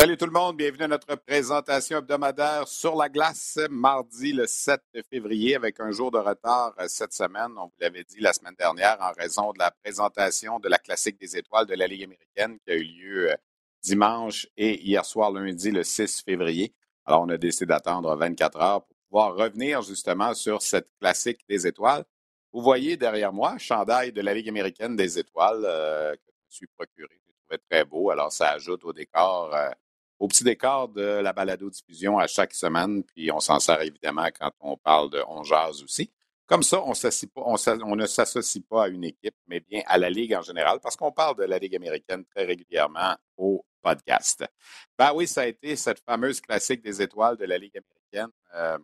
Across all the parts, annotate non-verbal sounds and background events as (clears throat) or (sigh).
Salut tout le monde, bienvenue à notre présentation hebdomadaire sur la glace, mardi le 7 février, avec un jour de retard euh, cette semaine. On vous l'avait dit la semaine dernière en raison de la présentation de la classique des étoiles de la Ligue américaine qui a eu lieu euh, dimanche et hier soir lundi le 6 février. Alors on a décidé d'attendre 24 heures pour pouvoir revenir justement sur cette classique des étoiles. Vous voyez derrière moi, chandail de la Ligue américaine des étoiles euh, que je me suis procuré très beau. Alors, ça ajoute au décor, au petit décor de la balado-diffusion à chaque semaine. Puis, on s'en sert évidemment quand on parle de On jazz aussi. Comme ça, on, on, ne s'associe pas à une équipe, mais bien à la Ligue en général, parce qu'on parle de la Ligue américaine très régulièrement au podcast. Ben oui, ça a été cette fameuse classique des étoiles de la Ligue américaine euh,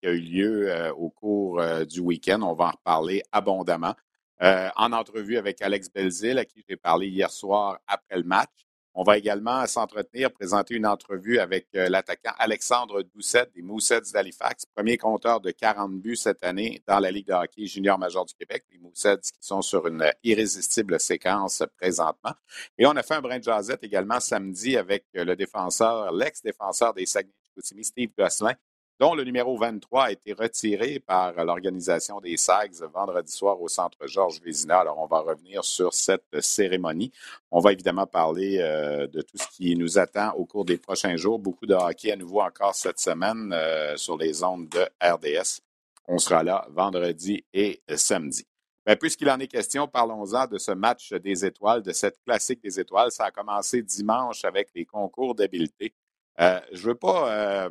qui a eu lieu euh, au cours du week-end. On va en reparler abondamment. Euh, en entrevue avec Alex Belzil, à qui j'ai parlé hier soir après le match. On va également s'entretenir, présenter une entrevue avec euh, l'attaquant Alexandre Doucet des Moussets d'Halifax, premier compteur de 40 buts cette année dans la Ligue de hockey junior major du Québec. Les Moussets qui sont sur une irrésistible séquence présentement. Et on a fait un brin de également samedi avec le défenseur, l'ex-défenseur des Saguenay-Chicoutimi, Steve Gosselin, dont le numéro 23 a été retiré par l'organisation des SAGs vendredi soir au centre Georges Vézina. Alors, on va revenir sur cette cérémonie. On va évidemment parler euh, de tout ce qui nous attend au cours des prochains jours. Beaucoup de hockey à nouveau encore cette semaine euh, sur les ondes de RDS. On sera là vendredi et samedi. Mais puisqu'il en est question, parlons-en de ce match des étoiles, de cette classique des étoiles. Ça a commencé dimanche avec les concours d'habileté. Euh, je ne veux pas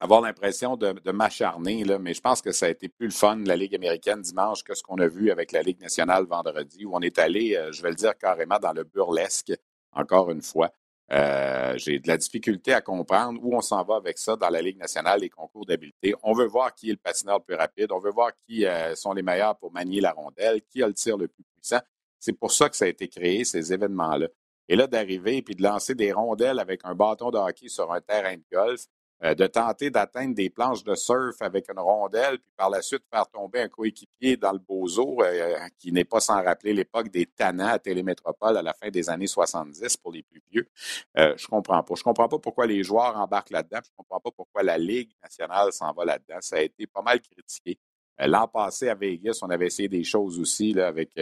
avoir l'impression de, m'acharner, mais je pense que ça a été plus le fun, la Ligue américaine dimanche, que ce qu'on a vu avec la Ligue nationale vendredi, où on est allé, euh, je vais le dire carrément, dans le burlesque, encore une fois. Euh, j'ai de la difficulté à comprendre où on s'en va avec ça dans la Ligue nationale, les concours d'habileté. On veut voir qui est le patineur le plus rapide, on veut voir qui euh, sont les meilleurs pour manier la rondelle, qui a le tir le plus puissant. C'est pour ça que ça a été créé, ces événements-là. Et là, d'arriver et de lancer des rondelles avec un bâton de hockey sur un terrain de golf, euh, de tenter d'atteindre des planches de surf avec une rondelle, puis par la suite faire tomber un coéquipier dans le bozo, euh, qui n'est pas sans rappeler l'époque des tannants à Télémétropole à la fin des années 70 pour les plus vieux. Euh, je comprends pas. Je comprends pas pourquoi les joueurs embarquent là-dedans. Je comprends pas pourquoi la Ligue nationale s'en va là-dedans. Ça a été pas mal critiqué. L'an passé à Vegas, on avait essayé des choses aussi là, avec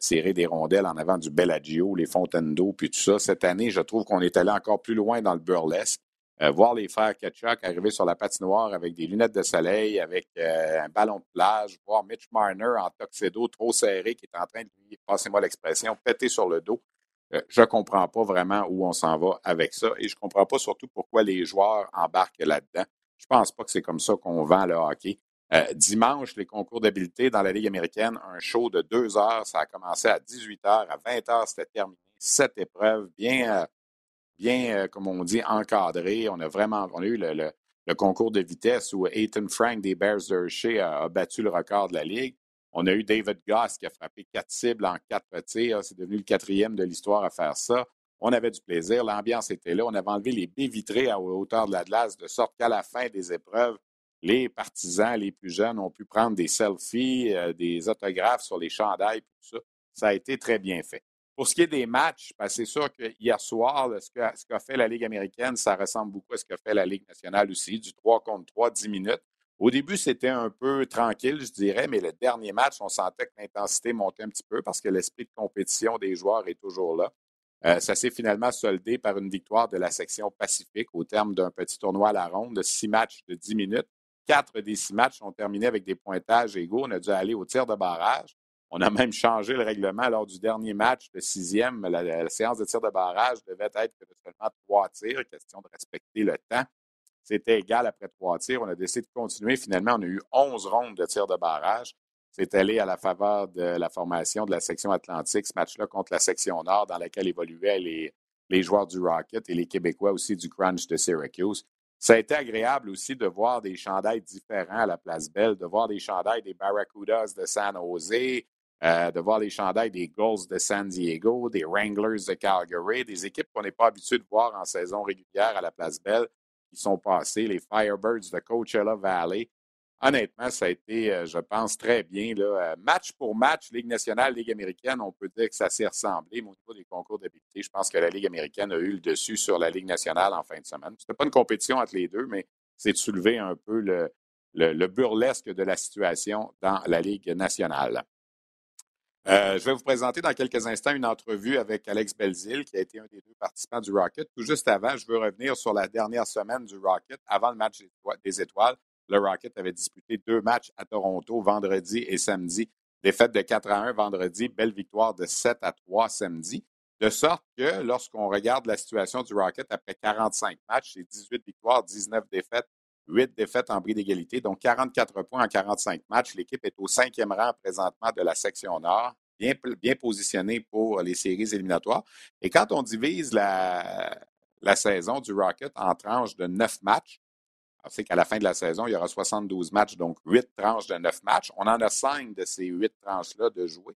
tirer des rondelles en avant du Bellagio, les fontaines d'eau, puis tout ça. Cette année, je trouve qu'on est allé encore plus loin dans le burlesque. Euh, voir les frères Ketchuk arriver sur la patinoire avec des lunettes de soleil, avec euh, un ballon de plage, voir Mitch Marner en tuxedo trop serré qui est en train de lui, passez-moi l'expression, péter sur le dos. Euh, je ne comprends pas vraiment où on s'en va avec ça et je ne comprends pas surtout pourquoi les joueurs embarquent là-dedans. Je ne pense pas que c'est comme ça qu'on vend le hockey. dimanche, les concours d'habileté dans la Ligue américaine, un show de deux heures. Ça a commencé à 18 heures. À 20 heures, c'était terminé. Sept épreuves, bien, bien, euh, comme on dit, encadré. On a vraiment on a eu le, concours de vitesse où Ethan Frank des Bears de a, a, battu le record de la Ligue. On a eu David Goss qui a frappé quatre cibles en quatre tirs. C'est devenu le quatrième de l'histoire à faire ça. On avait du plaisir, l'ambiance était là. On avait enlevé les baies vitrées à hauteur de la glace de sorte qu'à la fin des épreuves, les partisans, les plus jeunes ont pu prendre des selfies, euh, des autographes sur les chandails, tout ça. Ça a été très bien fait. Pour ce qui est des matchs, ben, c'est sûr que hier soir, ce qu'a fait la Ligue américaine, ça ressemble beaucoup à ce qu'a fait la Ligue nationale aussi, du 3 contre 3, 10 minutes. Au début, c'était un peu tranquille, je dirais, mais le dernier match, on sentait que l'intensité montait un petit peu parce que l'esprit de compétition des joueurs est toujours là. Euh, ça s'est finalement soldé par une victoire de la section Pacifique au terme d'un petit tournoi à la ronde de six matchs de 10 minutes. Quatre des six matchs ont terminé avec des pointages égaux. On a dû aller au tir de barrage. On a même changé le règlement lors du dernier match, le sixième. La, séance de tir de barrage devait être seulement trois tirs, question de respecter le temps. C'était égal après trois tirs. On a décidé de continuer. Finalement, on a eu onze rondes de tir de barrage. C'est allé à la faveur de la formation de la section Atlantique, ce match-là contre la section Nord, dans laquelle évoluaient les, joueurs du Rocket et les Québécois aussi du Crunch de Syracuse. Ça a été agréable aussi de voir des chandails différents à la Place Belle, de voir des chandails des Barracudas de San Jose, de voir les chandails des Gulls de San Diego, des Wranglers de Calgary, des équipes qu'on n'est pas habitué de voir en saison régulière à la Place Belle qui sont passées, les Firebirds de Coachella Valley. Honnêtement, ça a été, euh, je pense, très bien. Euh, match pour match, Ligue nationale, Ligue américaine, on peut dire que ça s'est ressemblé, mais au niveau des concours d'habilité, je pense que la Ligue américaine a eu le dessus sur la Ligue nationale en fin de semaine. Ce n'était pas une compétition entre les deux, mais c'est de soulever un peu le burlesque de la situation dans la Ligue nationale. Euh, je vais vous présenter dans quelques instants une entrevue avec Alex Belzil, qui a été un des deux participants du Rocket. Tout juste avant, je veux revenir sur la dernière semaine du Rocket. Avant le match des Étoiles, le Rocket avait disputé deux matchs à Toronto, vendredi et samedi. Défaite de 4 à 1 vendredi, belle victoire de 7 à 3 samedi. De sorte que lorsqu'on regarde la situation du Rocket après 45 matchs, c'est 18 victoires, 19 défaites, 8 défaites en bris d'égalité, donc 44 points en 45 matchs. L'équipe est au cinquième rang présentement de la section Nord, bien, positionnée pour les séries éliminatoires. Et quand on divise la, saison du Rocket en tranches de 9 matchs, sait qu'à la fin de la saison, il y aura 72 matchs, donc 8 tranches de 9 matchs. On en a 5 de ces 8 tranches-là de jouer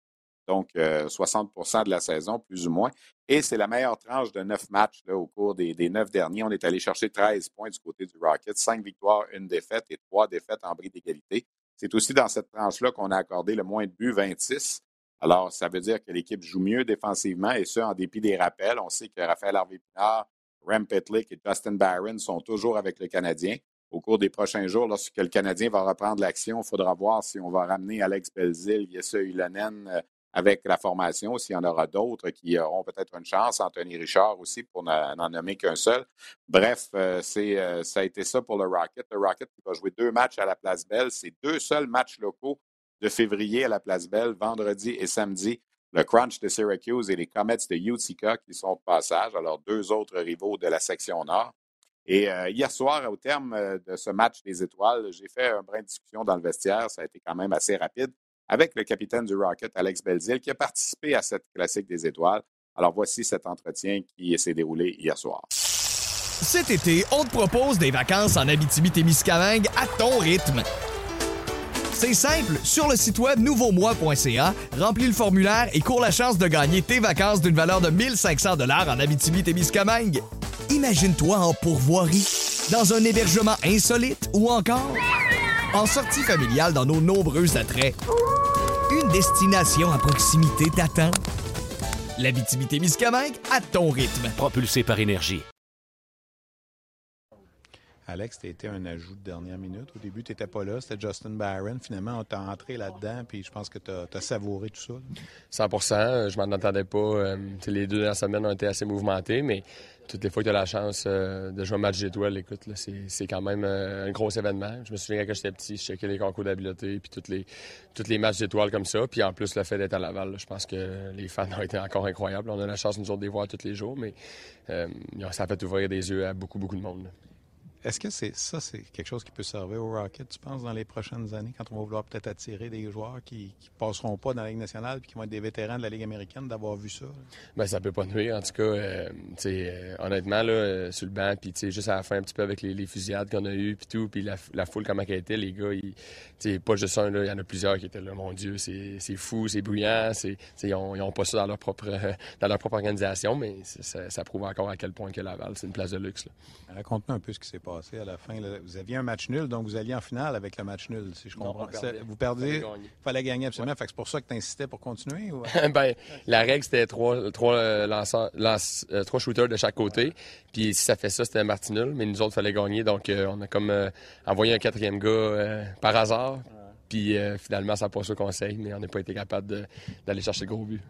donc 60% euh, de la saison, plus ou moins. Et c'est la meilleure tranche de neuf matchs au cours des, neuf derniers. On est allé chercher 13 points du côté du Rocket, cinq victoires, une défaite et trois défaites en bris d'égalité. C'est aussi dans cette tranche-là qu'on a accordé le moins de buts, 26. Alors, ça veut dire que l'équipe joue mieux défensivement et ce, en dépit des rappels. On sait que Raphaël Harvey-Pinard, Rem Petlick et Justin Barron sont toujours avec le Canadien. Au cours des prochains jours, lorsque le Canadien va reprendre l'action, il faudra voir si on va ramener Alex Belzil, Yessa Ulonen, euh, avec la formation, s'il y en aura d'autres qui auront peut-être une chance, Anthony Richard aussi, pour n'en nommer qu'un seul. Bref, euh, c'est, euh, ça a été ça pour le Rocket. Le Rocket qui va jouer deux matchs à la Place Belle. C'est deux seuls matchs locaux de février à la Place Belle, vendredi et samedi. Le Crunch de Syracuse et les Comets de Utica qui sont de passage, alors deux autres rivaux de la section Nord. Et euh, hier soir, au terme de ce match des étoiles, j'ai fait un brin de discussion dans le vestiaire. Ça a été quand même assez rapide avec le capitaine du Rocket, Alex Belzil, qui a participé à cette classique des étoiles. Alors voici cet entretien qui s'est déroulé hier soir. Cet été, on te propose des vacances en Abitibi-Témiscamingue à ton rythme. C'est simple, sur le site web nouveaumois.ca, remplis le formulaire et cours la chance de gagner tes vacances d'une valeur de 1500 dollars en Abitibi-Témiscamingue. Imagine-toi en pourvoirie, dans un hébergement insolite ou encore en sortie familiale dans nos nombreux attraits. Une destination à proximité t'attend. La Miscamingue à ton rythme. Propulsé par énergie. Alex, tu été un ajout de dernière minute. Au début, tu n'étais pas là. C'était Justin Barron. Finalement, on t'a entré là-dedans, puis je pense que tu as, savouré tout ça. 100% Je m'en attendais pas. Euh, les deux dernières semaines ont été assez mouvementées, mais toutes les fois que tu as la chance euh, de jouer un match d'étoiles, écoute, c'est quand même euh, un gros événement. Je me souviens quand j'étais petit, je checkais les concours d'habileté, puis tous les, toutes les matchs d'étoiles comme ça. Puis en plus, le fait d'être à Laval, je pense que les fans ont été encore incroyables. On a la chance, nous autres, de les voir tous les jours, mais euh, ça a fait ouvrir des yeux à beaucoup, beaucoup de monde. Est-ce que c'est ça, c'est quelque chose qui peut servir au Rocket, tu penses, dans les prochaines années, quand on va vouloir peut-être attirer des joueurs qui ne passeront pas dans la Ligue nationale puis qui vont être des vétérans de la Ligue américaine, d'avoir vu ça? Bien, ça peut pas nuire. En tout cas, euh, euh, honnêtement, là, euh, sur le banc, puis juste à la fin, un petit peu avec les, fusillades qu'on a eues, puis tout, puis la, foule, comment elle était, les gars, ils, pas juste un, il y en a plusieurs qui étaient là, mon Dieu, c'est fou, c'est bruyant, ils n'ont pas ça dans leur propre, dans leur propre organisation, mais ça, prouve encore à quel point que Laval, c'est une place de luxe. Raconte-nous un peu ce qui s'est passé à la fin. Vous aviez un match nul, donc vous alliez en finale avec le match nul, si je comprends. vous perdez, il fallait gagner absolument. c'est pour ça que tu insistais pour continuer? (laughs) ben, la règle, c'était trois, trois, euh, euh, trois shooters de chaque côté. Puis si ça fait ça, c'était un match nul, mais nous autres, il fallait gagner. Donc, euh, on a comme envoyé un quatrième gars par hasard. Puis finalement, ça n'a pas ce conseil, mais on n'a pas été capable d'aller chercher le gros but.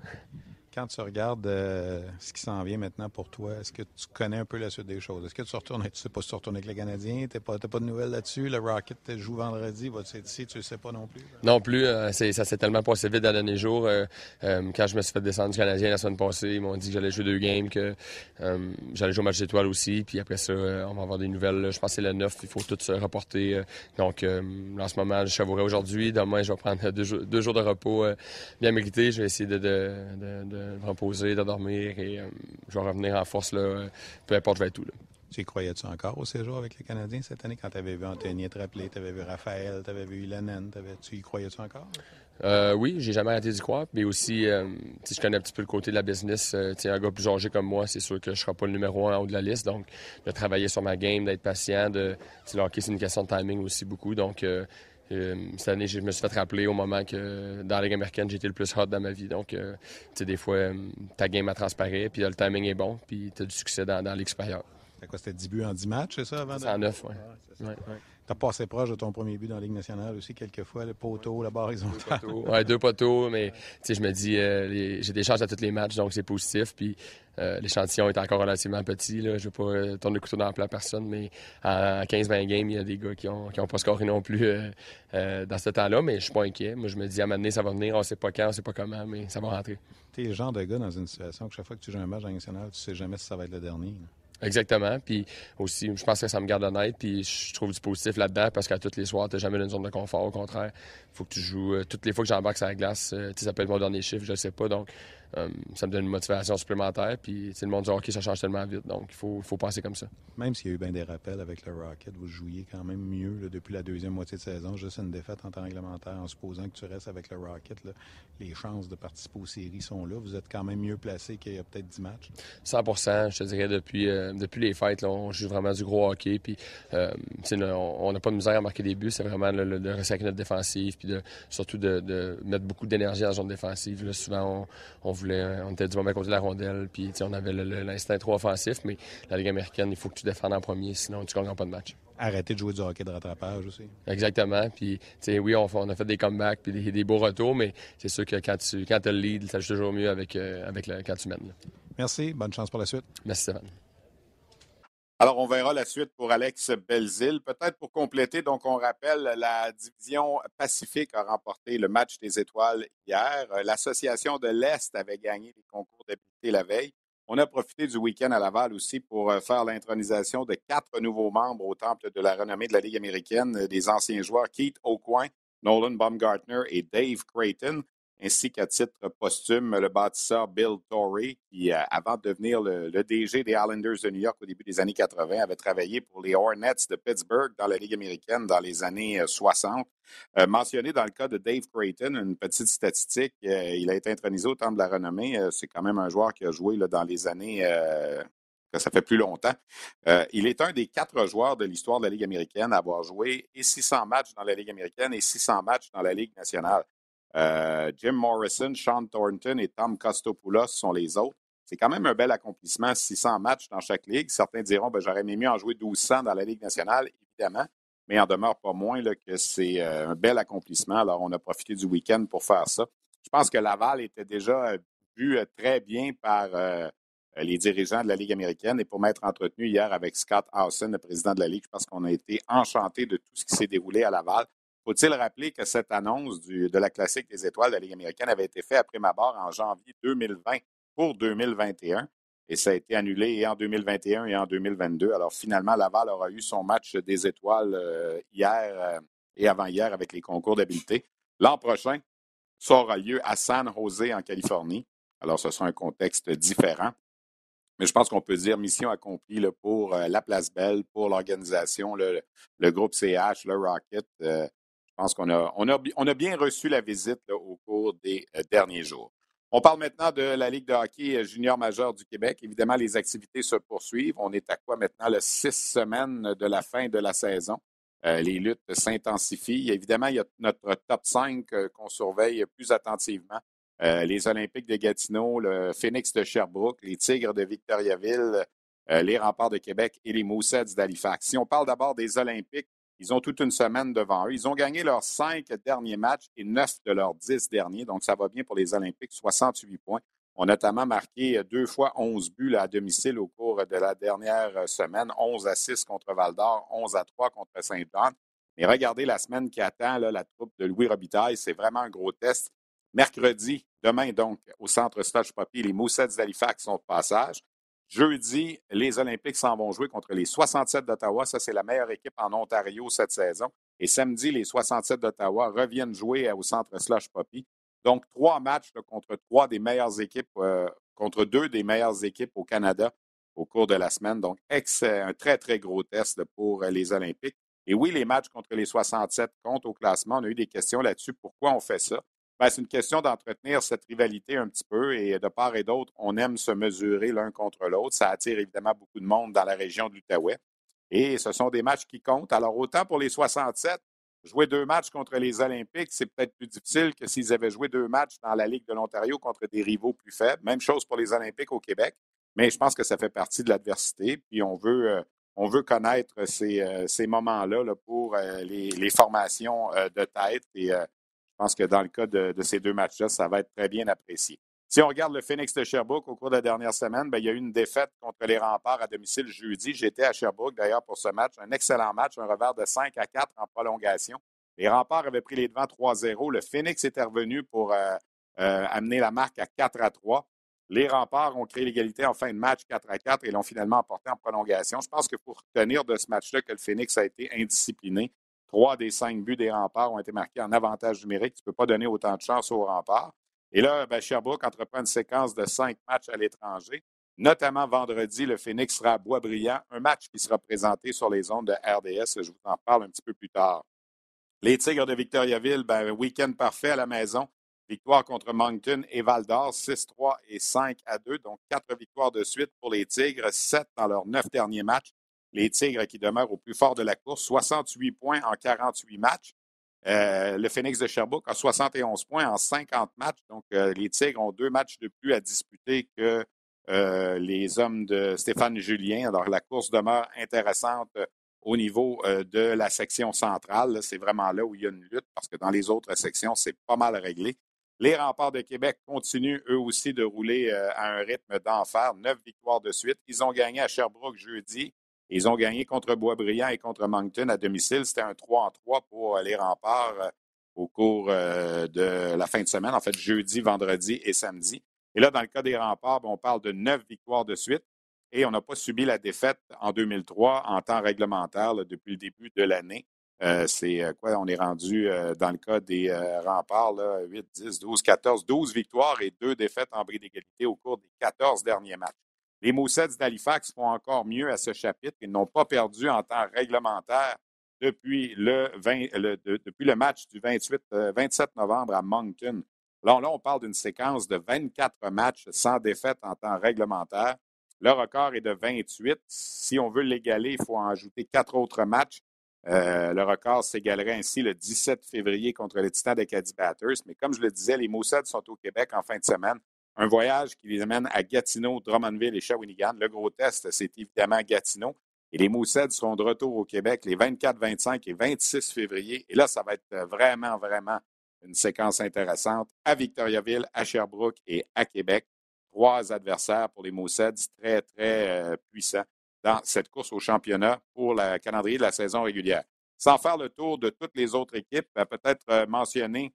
Quand tu regardes euh, ce qui s'en vient maintenant pour toi, est-ce que tu connais un peu la suite des choses? Est-ce que tu retournes, tu sais pas si tu retournes avec les Canadiens, tu pas, pas, de nouvelles là-dessus? Le Rocket joue vendredi, va être tu ne sais pas non plus? Non plus, euh, ça s'est tellement passé vite dans le dernier jour. Euh, quand je me suis fait descendre du Canadien la semaine passée, ils m'ont dit que j'allais jouer deux games, que j'allais jouer au match d'étoiles aussi, puis après ça, on va avoir des nouvelles. Je pense que c'est le 9, il faut tout se reporter. donc, en ce moment, je savourais aujourd'hui. Demain, je vais prendre (laughs) deux, jours de repos bien mérité. Je vais essayer de reposer, de dormir et euh, je vais revenir en force, là, euh, peu importe, je vais être tout. Là. Tu croyais-tu encore au séjour avec les Canadiens cette année quand tu avais vu Anthony te rappeler, tu avais vu Raphaël, tu avais vu Ilanen, tu y croyais-tu encore? Euh, oui, j'ai jamais arrêté d'y croire. Mais aussi, euh, je connais un petit peu le côté de la business. un gars plus âgé comme moi, c'est sûr que je ne serai pas le numéro un en haut de la liste. Donc, de travailler sur ma game, d'être patient, de. Le hockey, c'est une question de timing aussi beaucoup. Donc, euh, cette année, je me suis fait rappeler au moment que dans la Ligue américaine, j'étais le plus hot dans ma vie. Donc, euh, tu sais, des fois, euh, ta game a transparaît, puis le timing est bon, puis tu as du succès dans, dans l'expérience. C'était quoi, c'était 10 buts en 10 matchs, c'est ça, avant? C'est en 9, oui. Ouais, Tu as passé proche de ton premier but dans la Ligue nationale aussi, quelques fois, le poteau, la barre horizontale. Oui, deux poteaux, mais je me dis, j'ai des chances à tous les matchs, donc c'est positif. Puis euh, l'échantillon est encore relativement petit. Là. Je ne veux pas euh, tourner le couteau dans la plaie à personne, mais à 15-20 games, il y a des gars qui n'ont ont pas scoré non plus euh, dans ce temps-là, mais je suis pas inquiet. Moi, je me dis, à un moment donné, ça va venir. On ne sait pas quand, on ne sait pas comment, mais ça va rentrer. Tu es le genre de gars dans une situation que chaque fois que tu joues un match national, tu ne sais jamais si ça va être le dernier. Exactement. Puis aussi, je pense que ça me garde honnête. Puis je trouve du positif là-dedans parce qu'à tous les soirs, tu n'as jamais une zone de confort. Au contraire, faut que tu joues. toutes les fois que j'embarque sur la glace, ça peut être mon dernier chiffre, je sais pas. Donc, euh, ça me donne une motivation supplémentaire. Puis le monde du hockey, ça change tellement vite. Donc, il faut, faut penser comme ça. Même s'il y a eu bien des rappels avec le Rocket, vous jouiez quand même mieux depuis la deuxième moitié de saison. Juste une défaite en temps réglementaire en supposant que tu restes avec le Rocket. les chances de participer aux séries sont là. Vous êtes quand même mieux placé qu'il y a peut-être 10 matchs. 100% je te dirais. Depuis, euh, depuis les fêtes, on joue vraiment du gros hockey. Puis, euh, on n'a pas de misère à marquer des buts. C'est vraiment le, de ressacrer notre défensive. Puis de, surtout de, mettre beaucoup d'énergie dans la zone défensive. souvent, on, on on était du moment côté de la rondelle, puis on avait l'instinct trop offensif, mais la Ligue américaine, il faut que tu défendes en premier, sinon tu ne gagnes pas de match. Arrêter de jouer du hockey de rattrapage aussi. Exactement. Puis, oui, on, on, a fait des comebacks puis des, beaux retours, mais c'est sûr que quand tu quand as le lead, ça joue toujours mieux avec, euh, avec le, quand tu mènes. Merci. Bonne chance pour la suite. Merci, Stéphane. Alors, on verra la suite pour Alex Belzil. Peut-être pour compléter, donc on rappelle, la division Pacifique a remporté le match des étoiles hier. L'Association de l'Est avait gagné les concours d'habileté la veille. On a profité du week-end à Laval aussi pour euh, faire l'intronisation de quatre nouveaux membres au Temple de la renommée de la Ligue américaine, des anciens joueurs Keith Aucoin, Nolan Baumgartner et Dave Creighton ainsi qu'à titre posthume le bâtisseur Bill Torrey, qui, euh, avant de devenir le, DG des Islanders de New York au début des années 80, avait travaillé pour les Hornets de Pittsburgh dans la Ligue américaine dans les années 60. Euh, euh, mentionné dans le cas de Dave Creighton, une petite statistique, il a été intronisé au Temple de la Renommée. C'est quand même un joueur qui a joué là, dans les années ça fait plus longtemps. il est un des quatre joueurs de l'histoire de la Ligue américaine à avoir joué et 600 matchs dans la Ligue américaine et 600 matchs dans la Ligue nationale. Euh, Jim Morrison, Sean Thornton et Tom Costopoulos sont les autres. C'est quand même un bel accomplissement, 600 matchs dans chaque ligue. Certains diront ben, j'aurais aimé mieux en jouer 1200 dans la Ligue nationale, évidemment, mais en demeure pas moins que c'est euh, un bel accomplissement. Alors, on a profité du week-end pour faire ça. Je pense que Laval était déjà euh, vu très bien par les dirigeants de la Ligue américaine et pour m'être entretenu hier avec Scott Howson, le président de la Ligue, je pense qu'on a été enchanté de tout ce qui s'est déroulé à Laval. Faut-il rappeler que cette annonce de la classique des étoiles de la Ligue américaine avait été faite après ma barre en janvier 2020 pour 2021 et ça a été annulé et en 2021 et en 2022. Alors finalement, Laval aura eu son match des étoiles euh, hier euh, et avant-hier avec les concours d'habileté. L'an prochain, ça aura lieu à San Jose en Californie. Alors ce sera un contexte différent. Mais je pense qu'on peut dire mission accomplie pour euh, la Place Belle, pour l'organisation, le, groupe CH, le Rocket. Je pense qu'on a, on a, bien reçu la visite au cours des euh, derniers jours. On parle maintenant de la Ligue de hockey euh, junior majeur du Québec. Évidemment, les activités se poursuivent. On est à quoi maintenant? Le six semaines de la fin de la saison. Euh, les luttes s'intensifient. Évidemment, il y a notre top 5 qu'on surveille plus attentivement. les Olympiques de Gatineau, le Phoenix de Sherbrooke, les Tigres de Victoriaville, les Remparts de Québec et les Moussets d'Halifax. Si on parle d'abord des Olympiques, ils ont toute une semaine devant eux. Ils ont gagné leurs cinq derniers matchs et neuf de leurs dix derniers. Donc, ça va bien pour les Olympiques, 68 points. ont notamment marqué deux fois 11 buts à domicile au cours de la dernière semaine, 11 à 6 contre Val d'Or, 11 à 3 contre Saint-Jean. Mais regardez la semaine qui attend la troupe de Louis Robitaille, c'est vraiment un gros test. Mercredi, demain donc, au centre Slush Poppy, les Moussets d'Halifax sont de passage. Jeudi, les Olympiques s'en vont jouer contre les 67 d'Ottawa. Ça, c'est la meilleure équipe en Ontario cette saison. Et samedi, les 67 d'Ottawa reviennent jouer au centre Slush Poppy. Donc, trois matchs contre trois des meilleures équipes, euh, contre deux des meilleures équipes au Canada au cours de la semaine. Donc, un très, très gros test pour les Olympiques. Et oui, les matchs contre les 67 comptent au classement. On a eu des questions là-dessus. Pourquoi on fait ça? Ben, c'est une question d'entretenir cette rivalité un petit peu et de part et d'autre, on aime se mesurer l'un contre l'autre. Ça attire évidemment beaucoup de monde dans la région de l'Outaouais. Et ce sont des matchs qui comptent. Alors, autant pour les 67, jouer deux matchs contre les Olympiques, c'est peut-être plus difficile que s'ils avaient joué deux matchs dans la Ligue de l'Ontario contre des rivaux plus faibles. Même chose pour les Olympiques au Québec. Mais je pense que ça fait partie de l'adversité. Puis on veut, euh, on veut connaître ces, euh, moments-là là, pour euh, les, les, formations de tête. Et pense que dans le cas de, ces deux matchs-là, ça va être très bien apprécié. Si on regarde le Phoenix de Sherbrooke au cours de la dernière semaine, bien, il y a eu une défaite contre les remparts à domicile jeudi. J'étais à Sherbrooke d'ailleurs pour ce match. Un excellent match, un revers de 5 à 4 en prolongation. Les remparts avaient pris les devants 3-0. Le Phoenix était revenu pour euh, euh, amener la marque à 4 à 3. Les remparts ont créé l'égalité en fin de match 4 à 4 et l'ont finalement emporté en prolongation. Je pense que pour tenir de ce match-là que le Phoenix a été indiscipliné, Trois des cinq buts des remparts ont été marqués en avantage numérique. Tu ne peux pas donner autant de chance aux remparts. Et là, ben, Sherbrooke entreprend une séquence de cinq matchs à l'étranger. Notamment vendredi, le Phoenix sera à Boisbriand, un match qui sera présenté sur les ondes de RDS. Je vous en parle un petit peu plus tard. Les Tigres de Victoriaville, ben, week-end parfait à la maison. Victoire contre Moncton et Val d'Or, 6-3 et 5 à 2. Donc, quatre victoires de suite pour les Tigres, sept dans leurs neuf derniers matchs les Tigres qui demeurent au plus fort de la course, 68 points en 48 matchs. Euh, le Phoenix de Sherbrooke a 71 points en 50 matchs. Donc, euh, les Tigres ont deux matchs de plus à disputer que euh, les hommes de Stéphane Julien. Alors, la course demeure intéressante au niveau de la section centrale. C'est vraiment là où il y a une lutte parce que dans les autres sections, c'est pas mal réglé. Les remparts de Québec continuent eux aussi de rouler à un rythme d'enfer. Neuf victoires de suite. Ils ont gagné à Sherbrooke jeudi. Ils ont gagné contre Boisbriand et contre Moncton à domicile. C'était un 3 en 3 pour les remparts euh, au cours euh, de la fin de semaine, en fait, jeudi, vendredi et samedi. Et là, dans le cas des remparts, ben, on parle de neuf victoires de suite et on n'a pas subi la défaite en 2003 en temps réglementaire depuis le début de l'année. Euh, c'est quoi? On est rendu dans le cas des remparts, là, 8, 10, 12, 14, 12 victoires et deux défaites en bris d'égalité au cours des 14 derniers matchs. Les Moussets d'Halifax font encore mieux à ce chapitre. Ils n'ont pas perdu en temps réglementaire depuis le, match du 28, 27 euh, novembre à Moncton. Là, là on parle d'une séquence de 24 matchs sans défaite en temps réglementaire. Le record est de 28. Si on veut l'égaler, il faut en ajouter quatre autres matchs. Euh, le record s'égalerait ainsi le 17 février contre les Titans d'Acadie Batters. Mais comme je le disais, les Moussets sont au Québec en fin de semaine. Un voyage qui les amène à Gatineau, Drummondville et Shawinigan. Le gros test, c'est évidemment Gatineau. Et les Moussets seront de retour au Québec les 24, 25 et 26 février. Et là, ça va être vraiment, vraiment une séquence intéressante à Victoriaville, à Sherbrooke et à Québec. Trois adversaires pour les Moussets très, très euh, puissants dans cette course au championnat pour le calendrier de la saison régulière. Sans faire le tour de toutes les autres équipes, peut-être euh, mentionner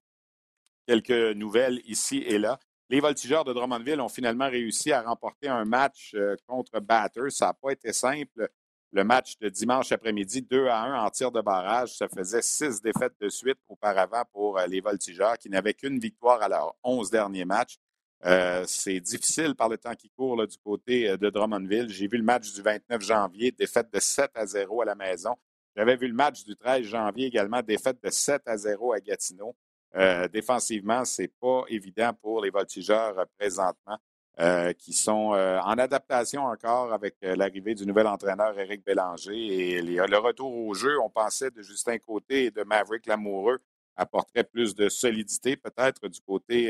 quelques nouvelles ici et là. Les Voltigeurs de Drummondville ont finalement réussi à remporter un match euh, contre Batters. Ça n'a pas été simple. Le match de dimanche après-midi, 2 à 1 en tir de barrage. Ça faisait six défaites de suite auparavant pour euh, les Voltigeurs qui n'avaient qu'une victoire à leurs 11 derniers matchs. Euh, c'est difficile par le temps qui court du côté de Drummondville. J'ai vu le match du 29 janvier, défaite de 7 à 0 à la maison. J'avais vu le match du 13 janvier également, défaite de 7 à 0 à Gatineau. Euh, défensivement, ce n'est pas évident pour les voltigeurs euh, présentement, euh, qui sont en adaptation encore avec l'arrivée du nouvel entraîneur Éric Bélanger. Et le retour au jeu, on pensait de Justin Côté et de Maverick Lamoureux apporterait plus de solidité peut-être du côté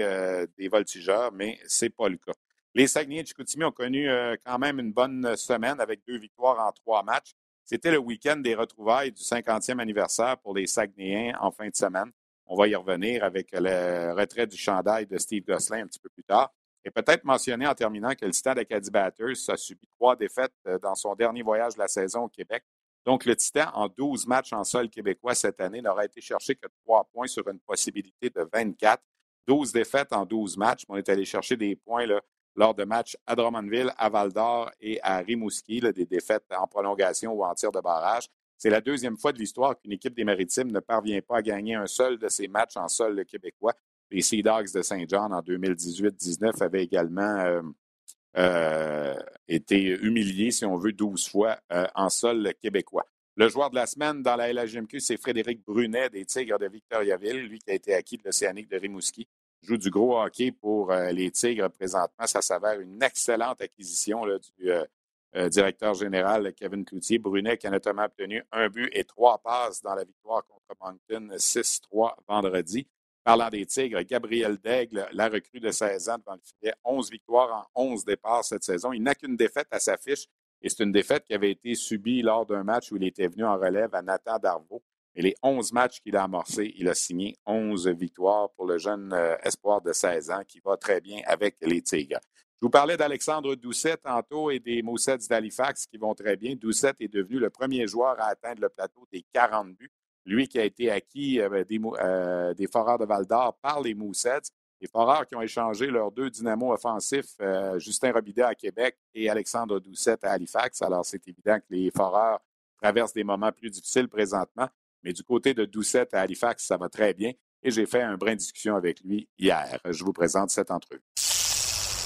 des voltigeurs, mais ce n'est pas le cas. Les Saguenay de Chicoutimi ont connu quand même une bonne semaine avec deux victoires en trois matchs. C'était le week-end des retrouvailles du 50e anniversaire pour les Saguenayens en fin de semaine. On va y revenir avec le retrait du chandail de Steve Gosselin un petit peu plus tard. Et peut-être mentionner en terminant que le Titan d'Acadie Batters a subi trois défaites euh, dans son dernier voyage de la saison au Québec. Donc, le Titan, en 12 matchs en sol québécois cette année, n'aura été cherché que trois points sur une possibilité de 24. 12 défaites en 12 matchs. On est allé chercher des points lors de matchs à Drummondville, à Val-d'Or et à Rimouski, des défaites en prolongation ou en tir de barrage. C'est la deuxième fois de l'histoire qu'une équipe des Maritimes ne parvient pas à gagner un seul de ces matchs en sol québécois. Les Sea Dogs de Saint-Jean en 2018-19 avaient également euh, euh, été humiliés, si on veut, 12 fois euh, en sol québécois. Le joueur de la semaine dans la LHMQ, c'est Frédéric Brunet des Tigres de Victoriaville, lui qui a été acquis de l'Océanique de Rimouski joue du gros hockey pour les Tigres présentement. Ça s'avère une excellente acquisition du euh, directeur général Kevin Cloutier. Brunet qui a notamment obtenu un but et trois passes dans la victoire contre Moncton 6-3 vendredi. Parlant des Tigres, Gabriel Daigle, la recrue de 16 ans devant le filet, 11 victoires en 11 départs cette saison. Il n'a qu'une défaite à sa fiche et c'est une défaite qui avait été subie lors d'un match où il était venu en relève à Nathan Darvaux. Et les 11 matchs qu'il a amorcés, il a signé 11 victoires pour le jeune euh, espoir de 16 ans qui va très bien avec les Tigres. Je vous parlais d'Alexandre Doucet tantôt et des Moussets d'Halifax qui vont très bien. Doucet est devenu le premier joueur à atteindre le plateau des 40 buts. Lui qui a été acquis euh, des, euh, Foreurs de Val-d'Or par les Moussets. Les Foreurs qui ont échangé leurs deux dynamos offensifs, Justin Robidet à Québec et Alexandre Doucet à Halifax. Alors, c'est évident que les Foreurs traversent des moments plus difficiles présentement. Mais du côté de Doucette à Halifax, ça va très bien. Et j'ai fait un brin de discussion avec lui hier. Je vous présente cette entrevue.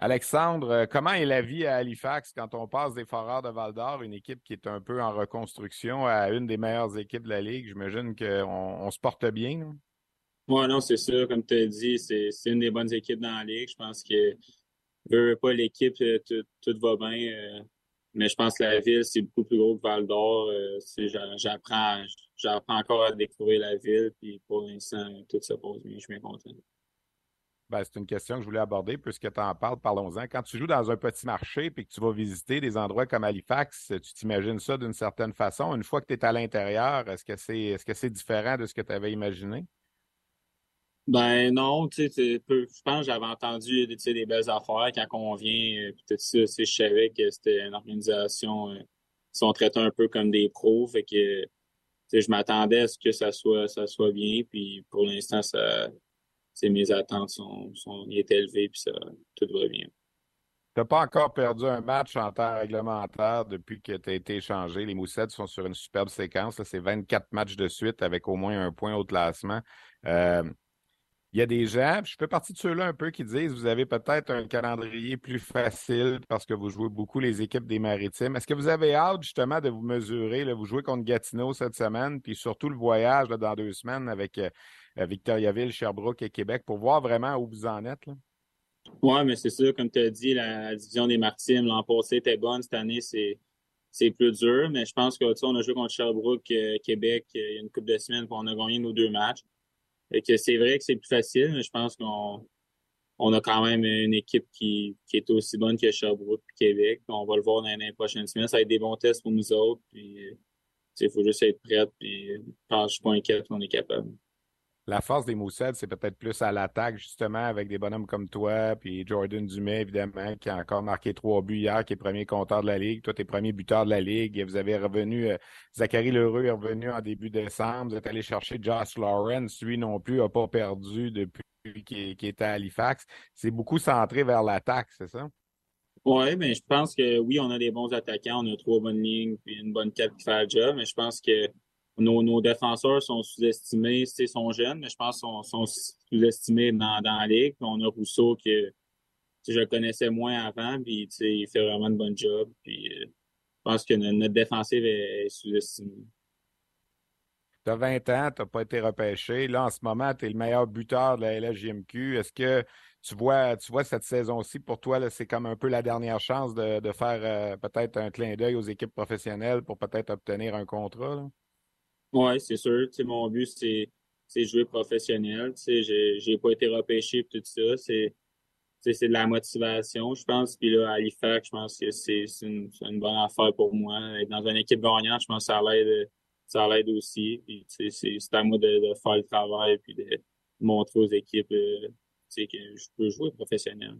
Alexandre, euh, comment est la vie à Halifax quand on passe des Foreurs de Val-d'Or, une équipe qui est un peu en reconstruction, à une des meilleures équipes de la Ligue? J'imagine qu'on on se porte bien. Oui, non, c'est sûr. Comme tu as dit, c'est une des bonnes équipes dans la Ligue. Je pense que veut pas l'équipe, euh, tout, va bien. Euh, mais je pense que la ville, c'est beaucoup plus gros que Val d'Or. J'apprends, j'apprends encore à découvrir la ville. Puis pour l'instant, tout se pose bien. Je suis bien content. Ben, c'est une question que je voulais aborder puisque tu en parles, parlons-en. Quand tu joues dans un petit marché et que tu vas visiter des endroits comme Halifax, tu t'imagines ça d'une certaine façon. Une fois que tu es à l'intérieur, est-ce que c'est est-ce que c'est différent de ce que tu avais imaginé? Ben non, tu sais, je pense que j'avais entendu des belles affaires quand on vient, euh, peut-être ça, je savais que c'était une organisation euh, qui sont traités un peu comme des pros, fait que je m'attendais à ce que ça soit ça soit bien, puis pour l'instant, ça mes attentes sont, sont élevées, puis ça tout va bien. Tu n'as pas encore perdu un match en temps réglementaire depuis que tu as été échangé? Les Moussettes sont sur une superbe séquence. C'est 24 matchs de suite avec au moins un point au classement. Euh, il y a des gens, je fais partie de ceux-là un peu qui disent vous avez peut-être un calendrier plus facile parce que vous jouez beaucoup les équipes des maritimes. Est-ce que vous avez hâte justement de vous mesurer? Là, vous jouez contre Gatineau cette semaine, puis surtout le voyage dans deux semaines avec euh, Victoriaville, Sherbrooke et Québec pour voir vraiment où vous en êtes? Oui, mais c'est sûr, comme tu as dit, la, division des maritimes l'an passé était bonne. Cette année, c'est. C'est plus dur, mais je pense que on a joué contre Sherbrooke, euh, Québec, euh, il y a une couple de semaines, puis on a gagné nos deux matchs que c'est vrai que c'est plus facile, mais je pense qu'on on a quand même une équipe qui, qui est aussi bonne que Sherbrooke et Québec. On va le voir dans les prochaines semaines. Ça va être des bons tests pour nous autres. Puis, il faut juste être prêt. Puis, je suis pas inquiet qu'on est capable. La force des Moussets, c'est peut-être plus à l'attaque, justement, avec des bonhommes comme toi, puis Jordan Dumais, évidemment, qui a encore marqué trois buts hier, qui est premier compteur de la Ligue. Toi, tu es premier buteur de la Ligue. Vous avez revenu, euh, Zachary Lheureux est revenu en début décembre. Vous êtes allé chercher Josh Lawrence. Lui non plus n'a pas perdu depuis qu'il était à Halifax. C'est beaucoup centré vers l'attaque, c'est ça? Oui, mais je pense que oui, on a des bons attaquants, on a trois bonnes lignes, puis une bonne quête qui fait le job, mais je pense que nos, défenseurs sont sous-estimés, ils sont jeunes, mais je pense qu'ils sont, sous-estimés dans, la ligue. on a Rousseau que je connaissais moins avant, puis il fait vraiment un bon job. Puis, euh, je pense que notre, défensive est, sous-estimée. Tu as 20 ans, tu n'as pas été repêché. Là, en ce moment, tu es le meilleur buteur de la LHJMQ. Est-ce que tu, vois, tu vois cette saison-ci, pour toi, c'est comme un peu la dernière chance de, faire euh, peut-être un clin d'œil aux équipes professionnelles pour peut-être obtenir un contrat? Oui, c'est sûr. mon but, c'est jouer professionnel. Je n'ai pas été repêché et tout ça. C'est c'est de la motivation, je pense. Puis là, à Halifax, je pense que c'est une, une, bonne affaire pour moi. Être dans une équipe gagnante, je pense que ça l'aide ça l'aide aussi. Puis c'est à moi de, faire le travail puis de montrer aux équipes euh, que je peux jouer professionnel.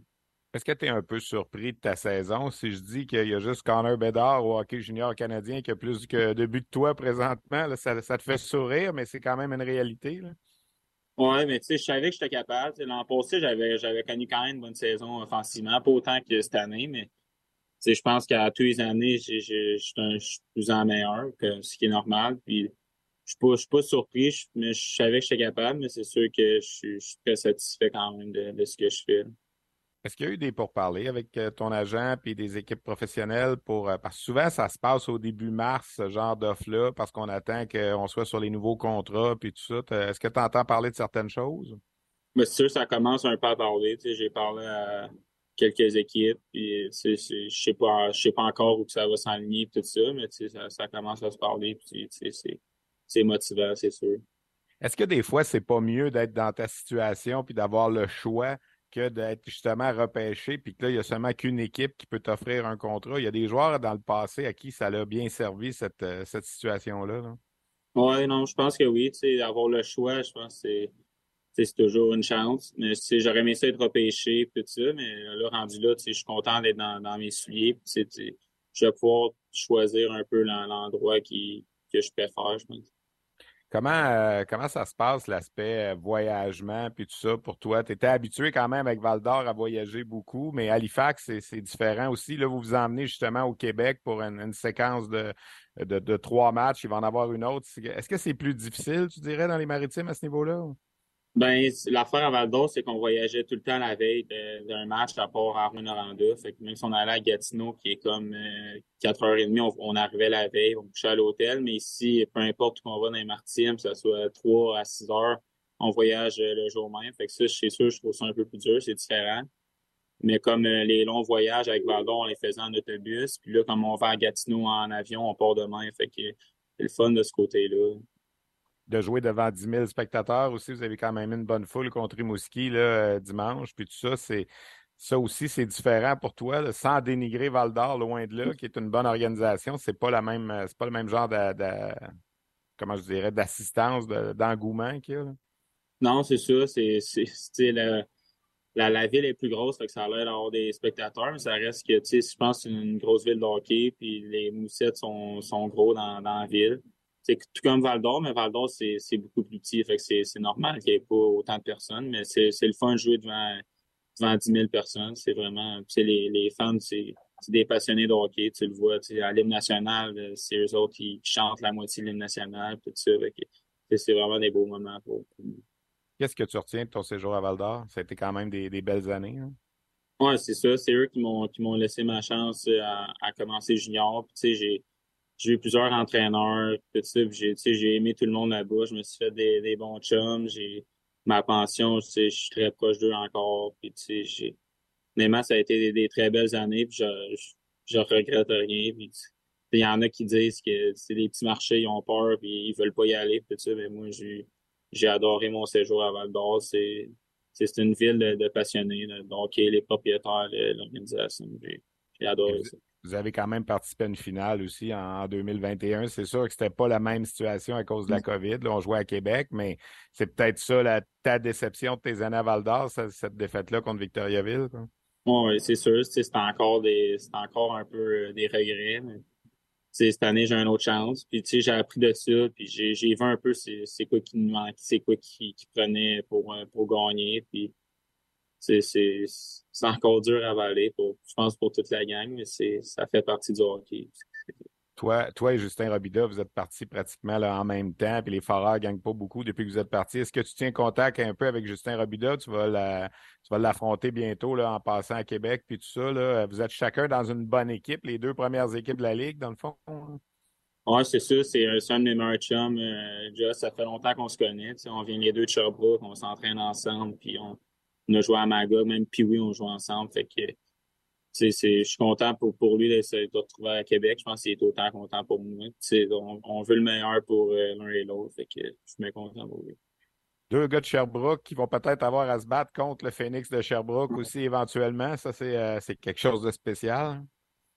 Est-ce que tu es un peu surpris de ta saison si je dis qu'il y a juste Connor Bedard au hockey junior canadien qui a plus que de buts de toi présentement? ça, te fait sourire, mais c'est quand même une réalité. Oui, mais tu sais, je savais que j'étais capable. L'an passé, j'avais, connu quand même une bonne saison offensivement, pas autant que cette année, mais je pense qu'à tous les années, je suis plus en meilleur, ce qui est normal. Puis je ne suis pas surpris, mais je savais que j'étais capable, mais c'est sûr que je suis, très satisfait quand même de ce que je fais. Est-ce qu'il y a eu des pourparlers avec euh, ton agent et des équipes professionnelles pour. Euh, parce que souvent, ça se passe au début mars, ce genre d'offre-là, parce qu'on attend qu'on soit sur les nouveaux contrats puis tout ça. Est-ce que tu entends parler de certaines choses? Mais c'est sûr, ça commence un peu à parler. J'ai parlé à quelques équipes, puis je ne sais pas, sais pas encore où ça va s'enligner tout ça, mais ça, ça commence à se parler, puis c'est motivant, c'est sûr. Est-ce que des fois, c'est pas mieux d'être dans ta situation puis d'avoir le choix que d'être justement repêché, puis que là, il n'y a seulement qu'une équipe qui peut t'offrir un contrat. Il y a des joueurs dans le passé à qui ça a bien servi, cette, euh, cette situation-là. Oui, non, je pense que oui. Avoir le choix, je pense que c'est toujours une chance. Mais j'aurais aimé ça être repêché, tout ça, mais là, rendu là, je suis content d'être dans, mes souliers. je vais pouvoir choisir un peu l'endroit que je préfère, je pense. Comment, euh, comment ça se passe, l'aspect euh, voyagement puis tout ça pour toi? Tu étais habitué quand même avec Val d'Or à voyager beaucoup, mais Halifax, c'est différent aussi. Là, vous vous emmenez justement au Québec pour une, séquence de, de, trois matchs. Il va en avoir une autre. Est-ce que c'est plus difficile, tu dirais, dans les maritimes à ce niveau-là? Ben, l'affaire à Val d'Or, c'est qu'on voyageait tout le temps la veille d'un match à part à Rwanda. Fait que même si on allait à Gatineau, qui est comme euh, 4h30, on, arrivait la veille, on couchait à l'hôtel. Mais ici, peu importe où on va dans les maritimes, que ce soit 3 à 6 heures, on voyage euh, le jour même. Fait que ça, c'est sûr, je trouve ça un peu plus dur, c'est différent. Mais comme euh, les longs voyages avec Val on les faisait en autobus. Puis là, comme on va à Gatineau en avion, on part demain. Fait que c'est le fun de ce côté-là de jouer devant 10 000 spectateurs aussi. Vous avez quand même une bonne foule contre Rimouski là, euh, dimanche. Puis tout ça, c'est ça aussi, c'est différent pour toi, sans dénigrer Val d'Or, loin de là, qui est une bonne organisation. C'est pas la même, euh, c'est pas le même genre de, comment je dirais, d'assistance, d'engouement qu'il y a. Non, c'est ça. C'est la, la, ville est plus grosse, fait que ça a l'air d'avoir des spectateurs, mais ça reste que, tu sais, je pense que c'est une grosse ville de hockey, puis les moussettes sont, sont gros dans, dans la ville c'est tout comme Val d'Or, mais Val d'Or, c'est beaucoup plus petit. Fait que c'est normal qu'il n'y ait pas autant de personnes, mais c'est le fun de jouer devant, devant 10 000 personnes. C'est vraiment. Les, les fans, c'est des passionnés de hockey. Tu le vois à l'hymne national, euh, c'est eux autres qui chantent la moitié de l'hymne national, tout ça. C'est vraiment des beaux moments pour, Qu'est-ce que tu retiens de ton séjour à Val d'Or? Ça a été quand même des, belles années. Hein? Oui, c'est ça. C'est eux qui m'ont laissé ma chance euh, à, à commencer junior. j'ai j'ai eu plusieurs entraîneurs, tout ça, j'ai, j'ai aimé tout le monde là-bas. Je me suis fait des, des bons chums. J'ai ma pension, je suis très proche d'eux encore. Puis, tu sais, j'ai. ça a été des, très belles années, puis je, je, regrette rien. Puis, il y en a qui disent que c'est des petits marchés, ils ont peur, puis ils veulent pas y aller, tout ça. Mais moi, j'ai, j'ai adoré mon séjour à Val d'Or. C'est, c'est une ville de, passionnés, donc les propriétaires, l'organisation. J'ai, j'ai adoré ça. Vous avez quand même participé à une finale aussi en, 2021. C'est sûr que c'était pas la même situation à cause de la mm. COVID. on jouait à Québec, mais c'est peut-être ça la, ta déception de tes années à Val d'Or, cette défaite-là contre Victoriaville. Oui, c'est sûr. C'est encore des encore un peu euh, des regrets. Mais cette année, j'ai une autre chance. Puis j'ai appris de ça. Puis j'ai vu un peu c'est quoi qui nous manque, c'est quoi qui, qui prenait pour, euh, pour gagner. Puis c'est encore dur à avaler, pour, je pense, pour toute la gang, mais ça fait partie du hockey. Toi, toi et Justin Robida, vous êtes partis pratiquement là, en même temps, puis les Foreurs ne gagnent pas beaucoup depuis que vous êtes partis. Est-ce que tu tiens contact un peu avec Justin Robida? Tu vas l'affronter bientôt là, en passant à Québec, puis tout ça. Là. Vous êtes chacun dans une bonne équipe, les deux premières équipes de la Ligue, dans le fond? Oui, c'est ça. C'est un de mes meilleurs chums. Euh, ça fait longtemps qu'on se connaît. On vient les deux de Sherbrooke, on s'entraîne ensemble, puis on, on a joué à Magog, même puis oui, on joue ensemble. Fait que je suis content pour, pour lui de se retrouver à Québec. Je pense qu'il est autant content pour moi. On, on, veut le meilleur pour euh, l'un et l'autre. Fait que je suis bien content pour lui. Deux gars de Sherbrooke qui vont peut-être avoir à se battre contre le Phoenix de Sherbrooke aussi éventuellement. Ça, c'est euh, quelque chose de spécial.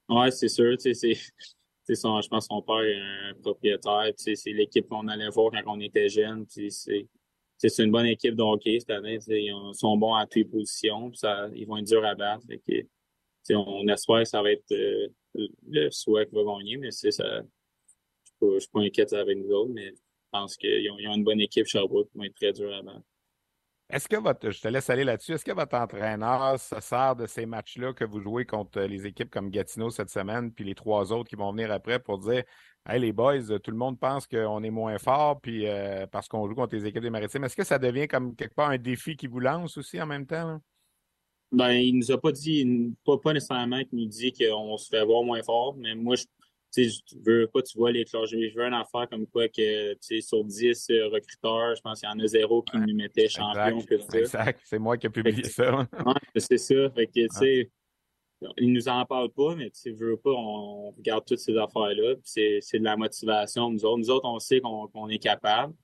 Oui, c'est sûr. C'est, (laughs) je pense que son père est un propriétaire. C'est l'équipe qu'on allait voir quand on était jeune. C'est une bonne équipe de hockey cette année. Ils sont bons à toutes les positions. Ça, ils vont être durs à battre. on espère que ça va être euh, le souhait qui va gagner, mais ça, je ne suis pas inquiète avec nous autres. Mais je pense qu'ils ont, une bonne équipe, Sherbrooke, qui va être très dur à battre. Est-ce que votre, je te laisse aller là-dessus, est-ce que votre entraîneur se sert de ces matchs-là que vous jouez contre les équipes comme Gatineau cette semaine, puis les trois autres qui vont venir après pour dire Hey les boys, tout le monde pense qu'on est moins fort, puis euh, parce qu'on joue contre les équipes des maritimes. Est-ce que ça devient comme quelque part un défi qui vous lance aussi en même temps? Ben, il nous a pas dit, pas, pas nécessairement qu'il nous dit qu'on se fait voir moins fort, mais moi, je, tu veux pas, tu vois, les je veux une affaire comme quoi que, tu sais, sur 10 euh, recruteurs, je pense qu'il y en a zéro qui nous mettait champion. Exact, exact. c'est moi qui ai publié ça. (laughs) c'est ça. Fait que, tu sais, il nous en parle pas, mais tu sais, veux pas, on regarde toutes ces affaires-là. C'est de la motivation, nous autres. Nous autres, on sait qu'on est capable.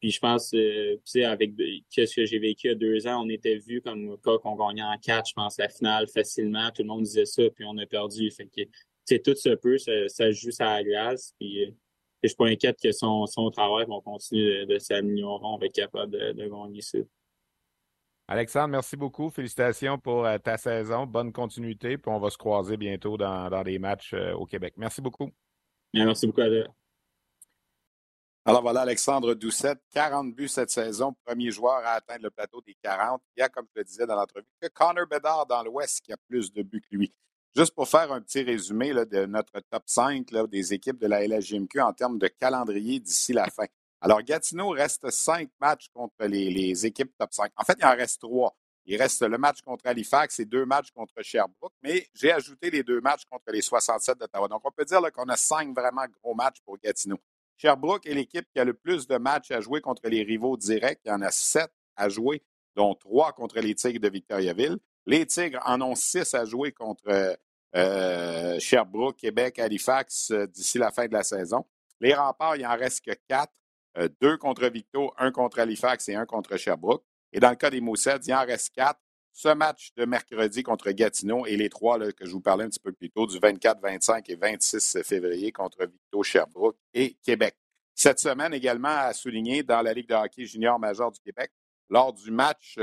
Puis je pense, euh, tu sais, avec ce que j'ai vécu il y a deux ans, on était vu comme cas qu'on gagnait en quatre, je pense, la finale facilement. Tout le monde disait ça, puis on a perdu. Fait que tout se peut, ça, ça joue à la glace. Puis, euh, je suis pas inquiète que son, son travail va continuer de, s'améliorer, on va être capable de, de gagner ça. Alexandre, merci beaucoup. Félicitations pour euh, ta saison. Bonne continuité. Puis on va se croiser bientôt dans, dans des matchs euh, au Québec. Merci beaucoup. merci beaucoup, Adèle. Alors voilà, Alexandre Doucette, 40 buts cette saison, premier joueur à atteindre le plateau des 40. Il y a, comme je le disais dans l'entrevue, que Connor Bedard dans l'Ouest qui a plus de buts que lui. Juste pour faire un petit résumé de notre top 5 des équipes de la LHJMQ en termes de calendrier d'ici la fin. Alors, Gatineau reste cinq matchs contre les, équipes top 5. En fait, il en reste trois. Il reste le match contre Halifax et deux matchs contre Sherbrooke, mais j'ai ajouté les deux matchs contre les 67 d'Ottawa. Donc, on peut dire qu'on a cinq vraiment gros matchs pour Gatineau. Sherbrooke est l'équipe qui a le plus de matchs à jouer contre les rivaux directs. Il y en a sept à jouer, dont trois contre les Tigres de Victoriaville. Les Tigres en ont six à jouer contre euh, Sherbrooke, Québec, Halifax euh, d'ici la fin de la saison. Les remparts, il en reste que quatre. Euh, deux contre Victo, un contre Halifax et un contre Sherbrooke. Et dans le cas des Moussets, il en reste quatre. Ce match de mercredi contre Gatineau et les trois que je vous parlais un petit peu plus tôt, du 24, 25 et 26 février contre Victo, Sherbrooke et Québec. Cette semaine également à souligner dans la Ligue de hockey junior major du Québec, lors du match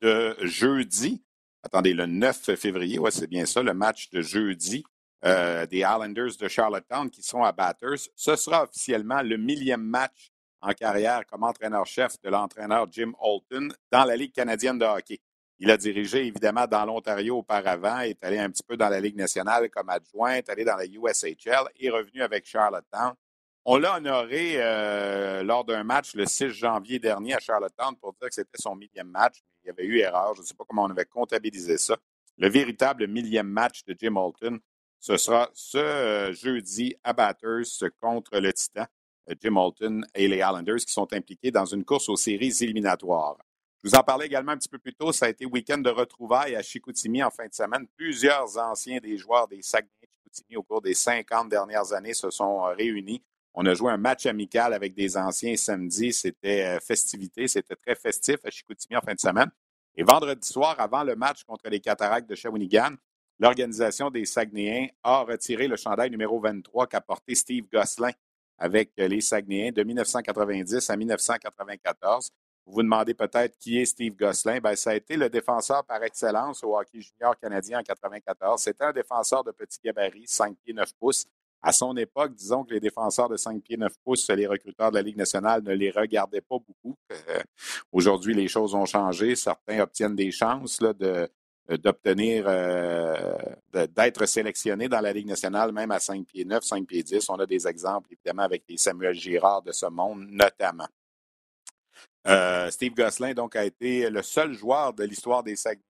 de jeudi, attendez, le 9 février, ouais, c'est bien ça, le match de jeudi euh, des Islanders de Charlottetown qui sont à Batters. Ce sera officiellement le millième match en carrière comme entraîneur-chef de l'entraîneur Jim Holton dans la Ligue canadienne de hockey. Il a dirigé évidemment dans l'Ontario auparavant, est allé un petit peu dans la Ligue nationale comme adjoint, est allé dans la USHL, est revenu avec Charlottetown. On l'a honoré euh, lors d'un match le 6 janvier dernier à Charlottetown pour dire que c'était son millième match. Il y avait eu erreur. Je ne sais pas comment on avait comptabilisé ça. Le véritable millième match de Jim Holton, ce sera ce euh, jeudi à Batters contre le Titan, euh, Jim Holton et les Islanders qui sont impliqués dans une course aux séries éliminatoires. Je vous en parlais également un petit peu plus tôt. Ça a été week-end de retrouvailles à Chicoutimi en fin de semaine. Plusieurs anciens des joueurs des Saguenay-Chicoutimi au cours des 50 dernières années se sont réunis on a joué un match amical avec des anciens samedi. C'était euh, festivité, c'était très festif à Chicoutimi en fin de semaine. Et vendredi soir, avant le match contre les Cataractes de Shawinigan, l'organisation des Saguenayens a retiré le chandail numéro 23 qu'a porté Steve Gosselin avec les Saguenayens de 1990 à 1994. Vous vous demandez peut-être qui est Steve Gosselin. Bien, ça a été le défenseur par excellence au hockey junior canadien en 1994. C'était un défenseur de petit gabarit, 5 pieds 9 pouces, à son époque, disons que les défenseurs de 5 pieds 9 pouces, les recruteurs de la Ligue nationale ne les regardaient pas beaucoup. Euh, aujourd'hui, les choses ont changé. Certains obtiennent des chances de, euh, d'obtenir, euh, d'être sélectionnés dans la Ligue nationale, même à 5 pieds 9, 5 pieds 10. On a des exemples, évidemment, avec les Samuel Girard de ce monde, notamment. Steve Gosselin, donc, a été le seul joueur de l'histoire des Saguenay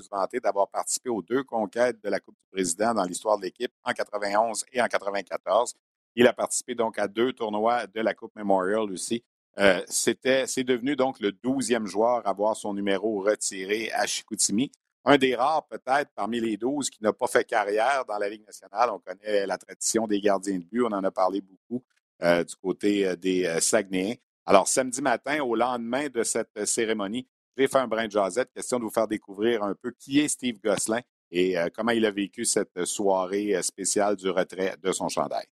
se vanter d'avoir participé aux deux conquêtes de la Coupe du Président dans l'histoire de l'équipe en 91 et en 94. Il a participé donc à deux tournois de la Coupe Memorial aussi. Euh, c'est devenu donc le douzième joueur à avoir son numéro retiré à Chicoutimi. Un des rares, peut-être, parmi les douze qui n'a pas fait carrière dans la Ligue nationale. On connaît la tradition des gardiens de but. On en a parlé beaucoup euh, du côté des Saguenayens. Alors, samedi matin, au lendemain de cette cérémonie, j'ai fait un brin de jasette, question de vous faire découvrir un peu qui est Steve Gosselin et comment il a vécu cette soirée spéciale du retrait de son chandail.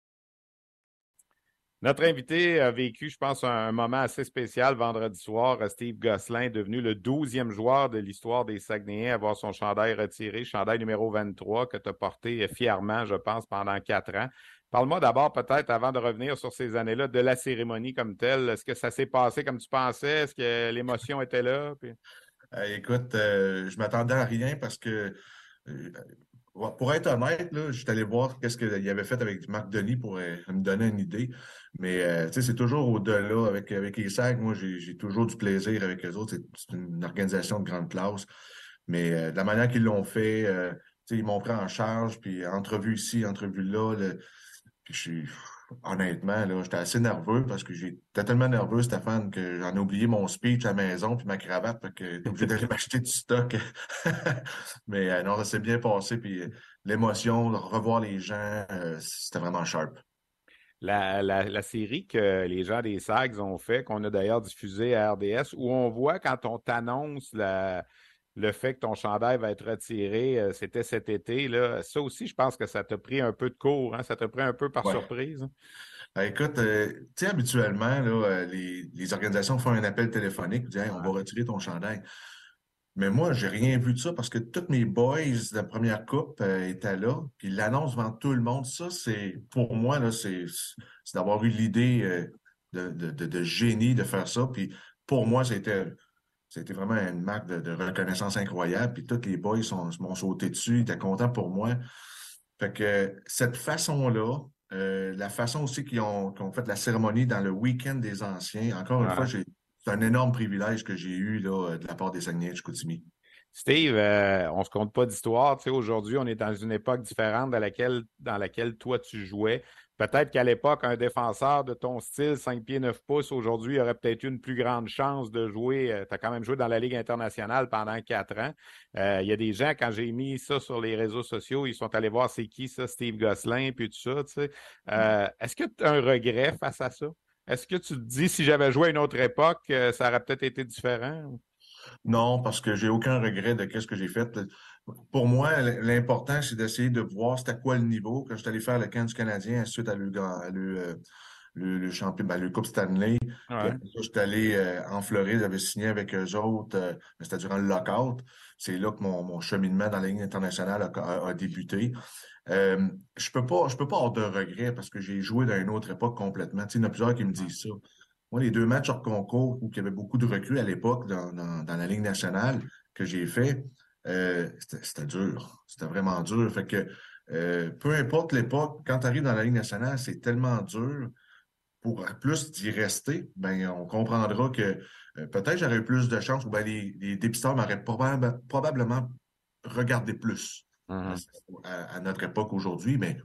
Notre invité a vécu, je pense, un moment assez spécial vendredi soir. Steve Gosselin, devenu le douzième joueur de l'histoire des Saguenayens à avoir son chandail retiré, chandail numéro 23 que tu as porté fièrement, je pense, pendant quatre ans. Parle-moi d'abord, peut-être, avant de revenir sur ces années-là, de la cérémonie comme telle. Est-ce que ça s'est passé comme tu pensais? Est-ce que l'émotion était là? Euh, écoute, euh, je m'attendais à rien parce que euh, pour être honnête, je suis allé voir qu'est-ce qu'il avait fait avec Marc Denis pour euh, me donner une idée. Mais c'est toujours au-delà. Avec, avec les moi, j'ai toujours du plaisir avec eux autres. C'est une organisation de grande classe. Mais de la manière qu'ils l'ont fait, ils m'ont pris en charge, puis entrevue ici, entrevue là. Je honnêtement, là, j'étais assez nerveux parce que j'étais tellement nerveux, Stéphane, que j'en ai oublié mon speech à la maison puis ma cravate, parce que j'étais obligé d'aller (laughs) m'acheter du stock. (laughs) Mais euh, non, ça s'est bien passé, puis euh, l'émotion, revoir les gens, euh, c'était vraiment sharp. La, la, série que les gens des SAGs ont fait, qu'on a d'ailleurs diffusé à RDS, où on voit quand on t'annonce la, le fait que ton chandail va être retiré, euh, c'était cet été. Là. Ça aussi, je pense que ça t'a pris un peu de cours, hein? ça t'a pris un peu par surprise. Hein? Ben, écoute, euh, tu sais, habituellement, là, euh, les, organisations font un appel téléphonique, disent on va retirer ton chandail. Mais moi, j'ai rien vu de ça parce que tous mes boys de la première coupe étaient là, puis l'annonce devant tout le monde, ça, c'est pour moi, là, c'est, d'avoir eu l'idée de, de, génie de faire ça. Puis pour moi, c'était c'était vraiment une marque de, reconnaissance incroyable. Puis tous les boys m'ont sauté dessus, ils étaient contents pour moi. Fait que cette façon-là, euh, la façon aussi qu'ils ont, fait la cérémonie dans le week-end des anciens, encore une fois, c'est un énorme privilège que j'ai eu là, de la part des Saguenay de. Steve, euh, on ne se compte pas d'histoire. aujourd'hui, on est dans une époque différente dans laquelle, dans laquelle toi, tu jouais. Peut-être qu'à l'époque, un défenseur de ton style, 5 pieds 9 pouces, aujourd'hui, aurait peut-être eu une plus grande chance de jouer. Euh, tu as quand même joué dans la Ligue internationale pendant quatre ans. Euh, il y a des gens, quand j'ai mis ça sur les réseaux sociaux, ils sont allés voir c'est qui ça, Steve Gosselin, puis tout ça. Euh, est-ce que tu as un regret face à ça? Est-ce que tu te dis, si j'avais joué à une autre époque, ça aurait peut-être été différent? Non, parce que j'ai aucun regret de ce que j'ai fait pour moi, l'important, c'est d'essayer de voir c'était quoi le niveau. Quand je suis allé faire le camp du Canadien, ensuite à le, le, le, champion, ben, le Coupe Stanley. je suis allé euh, en Floride, j'avais signé avec eux autres, euh, c'était durant le lockout. C'est là que mon, cheminement dans la ligne internationale a, débuté. Euh, je peux pas, je peux pas avoir de regrets parce que j'ai joué dans une autre époque complètement. il y en a plusieurs qui me disent ça. Moi, les deux matchs hors concours où il y avait beaucoup de recrues à l'époque dans, dans, la Ligue nationale que j'ai fait, euh, c'était dur. C'était vraiment dur. Fait que euh, peu importe l'époque, quand tu arrives dans la Ligue nationale, c'est tellement dur. Pour plus d'y rester, ben, on comprendra que euh, peut-être j'aurais eu plus de chance ou ben, les, les dépisteurs m'auraient probablement regardé plus mm-hmm. à, notre époque aujourd'hui, mais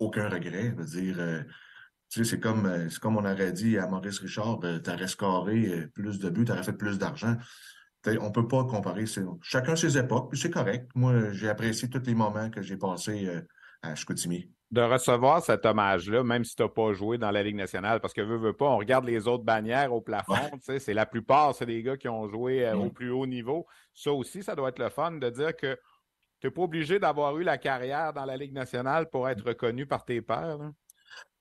aucun regret. dire, c'est comme, comme on aurait dit à Maurice Richard, tu aurais scoré plus de buts, tu aurais fait plus d'argent on ne peut pas comparer. Chacun ses époques, puis c'est correct. Moi, j'ai apprécié tous les moments que j'ai passés euh, à Chicoutimi. De recevoir cet hommage-là, même si tu n'as pas joué dans la Ligue nationale, parce que veux, veux pas, on regarde les autres bannières au plafond, c'est la plupart, c'est des gars qui ont joué euh, au plus haut niveau. Ça aussi, ça doit être le fun de dire que tu n'es pas obligé d'avoir eu la carrière dans la Ligue nationale pour être reconnu par tes pairs.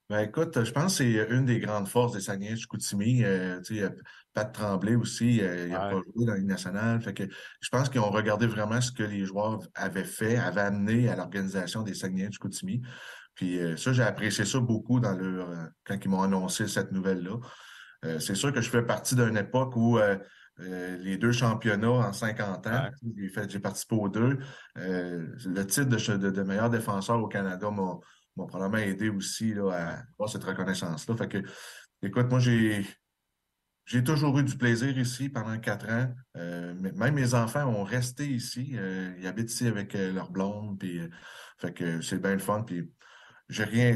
Ben écoute, je pense que c'est une des grandes forces des Saguenay Chicoutimi. Euh, tu sais, Pat Tremblay aussi, euh, il n'a pas joué dans la Ligue nationale. Fait que je pense qu'ils ont regardé vraiment ce que les joueurs avaient fait, avaient amené à l'organisation des Saguenay Chicoutimi. Puis euh, ça, j'ai apprécié ça beaucoup dans leur, euh, quand ils m'ont annoncé cette nouvelle-là. c'est sûr que je fais partie d'une époque où les deux championnats en 50 ans, j'ai participé aux deux. le titre de, de meilleur défenseur au Canada m'a m'a probablement aidé aussi là, à avoir cette reconnaissance-là. Fait que, écoute, moi, j'ai. J'ai toujours eu du plaisir ici pendant quatre ans. Euh, même mes enfants ont resté ici. Euh, ils habitent ici avec euh, leur blonde. Fait que c'est bien le fun. Puis j'ai rien.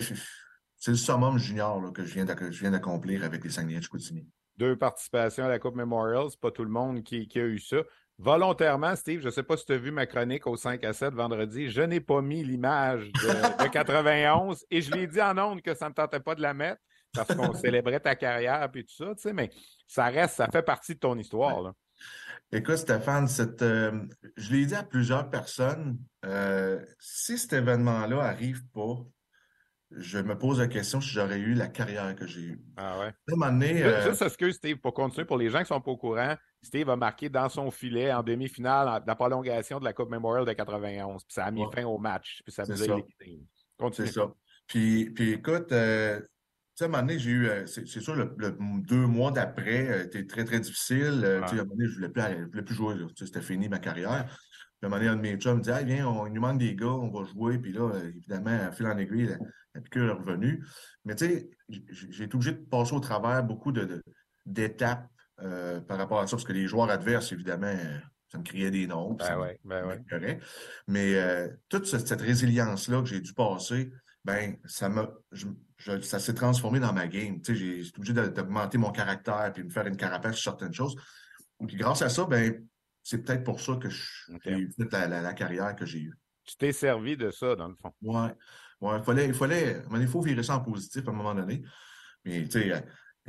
C'est le summum junior que je viens d'accomplir avec les Saguenay de Chicoutimi. deux participations à la Coupe Memorial. C'est pas tout le monde qui, a eu ça. Volontairement, Steve, je ne sais pas si tu as vu ma chronique au 5 à 7 vendredi, je n'ai pas mis l'image de, 91 (laughs) et je l'ai dit en ondes que ça ne me tentait pas de la mettre parce qu'on célébrait ta carrière et tout ça, tu sais, mais ça reste, ça fait partie de ton histoire. Là. Écoute, Stéphane, cette, euh, je l'ai dit à plusieurs personnes, euh, si cet événement-là arrive pas, je me pose la question si j'aurais eu la carrière que j'ai eue. Ah ouais. Euh, juste, excuse, Steve, pour continuer, pour les gens qui ne sont pas au courant, Steve a marqué dans son filet en demi-finale la prolongation de la Coupe Memorial de 91. Puis ça a mis fin au match. Puis ça C'est ça. C'est ça. Puis, puis écoute, sais, à un moment donné, j'ai eu, euh, c'est sûr, le, deux mois d'après a été très, très difficile. Euh, à un moment donné, je ne voulais, plus jouer. C'était fini ma carrière. Puis à un moment donné, un de mes chums me dit viens, on, il nous manque des gars, on va jouer. Puis là, évidemment, à fil en aiguille, la, la piqûre est revenue. Mais tu sais, j'ai été obligé de passer au travers beaucoup d'étapes de, euh, par rapport à ça, parce que les joueurs adverses, évidemment, ça me criait des noms. Ben ouais, ben ouais. Mais toute cette résilience-là que j'ai dû passer, ben, ça m'a, ça s'est transformé dans ma game. Tu sais, j'ai été obligé d'augmenter mon caractère puis me faire une carapace sur certaines choses. Puis grâce à ça, ben, c'est peut-être pour ça que j'ai eu la, carrière que j'ai eue. Tu t'es servi de ça, dans le fond. Oui. Ouais, il fallait, il fallait, il faut virer ça en positif à un moment donné. Mais tu sais,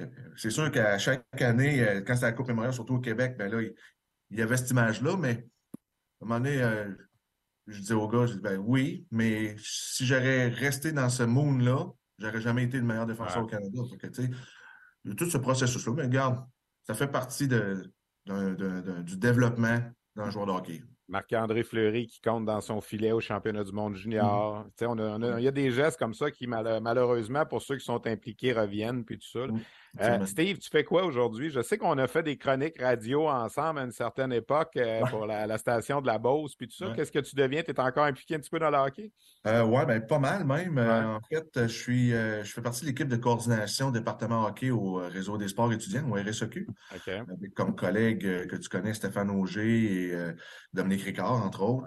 euh, c'est sûr qu'à chaque année, euh, quand c'est la Coupe Mémoriale, surtout au Québec, ben là, il, y avait cette image-là, mais à un moment donné, euh, je disais au gars, je dis, ben oui, mais si j'aurais resté dans ce moon-là, j'aurais jamais été le meilleur défenseur au Canada. tout ce processus-là, mais regarde, ça fait partie de, du développement d'un joueur de hockey. Marc-André Fleury qui compte dans son filet au championnat du monde junior. Mm. il y a des gestes comme ça qui, malheureusement, pour ceux qui sont impliqués, reviennent, puis tout ça. Mm. Euh, Steve, tu fais quoi aujourd'hui? Je sais qu'on a fait des chroniques radio ensemble à une certaine époque euh, pour la, station de la Beauce, puis tout ça. Qu'est-ce que tu deviens? Tu es encore impliqué un petit peu dans le hockey? Euh, oui, ben, pas mal même. en fait, je suis je fais partie de l'équipe de coordination département hockey au Réseau des sports étudiants, au RSEQ. Avec comme collègues que tu connais, Stéphane Auger et Dominique Ricard, entre autres.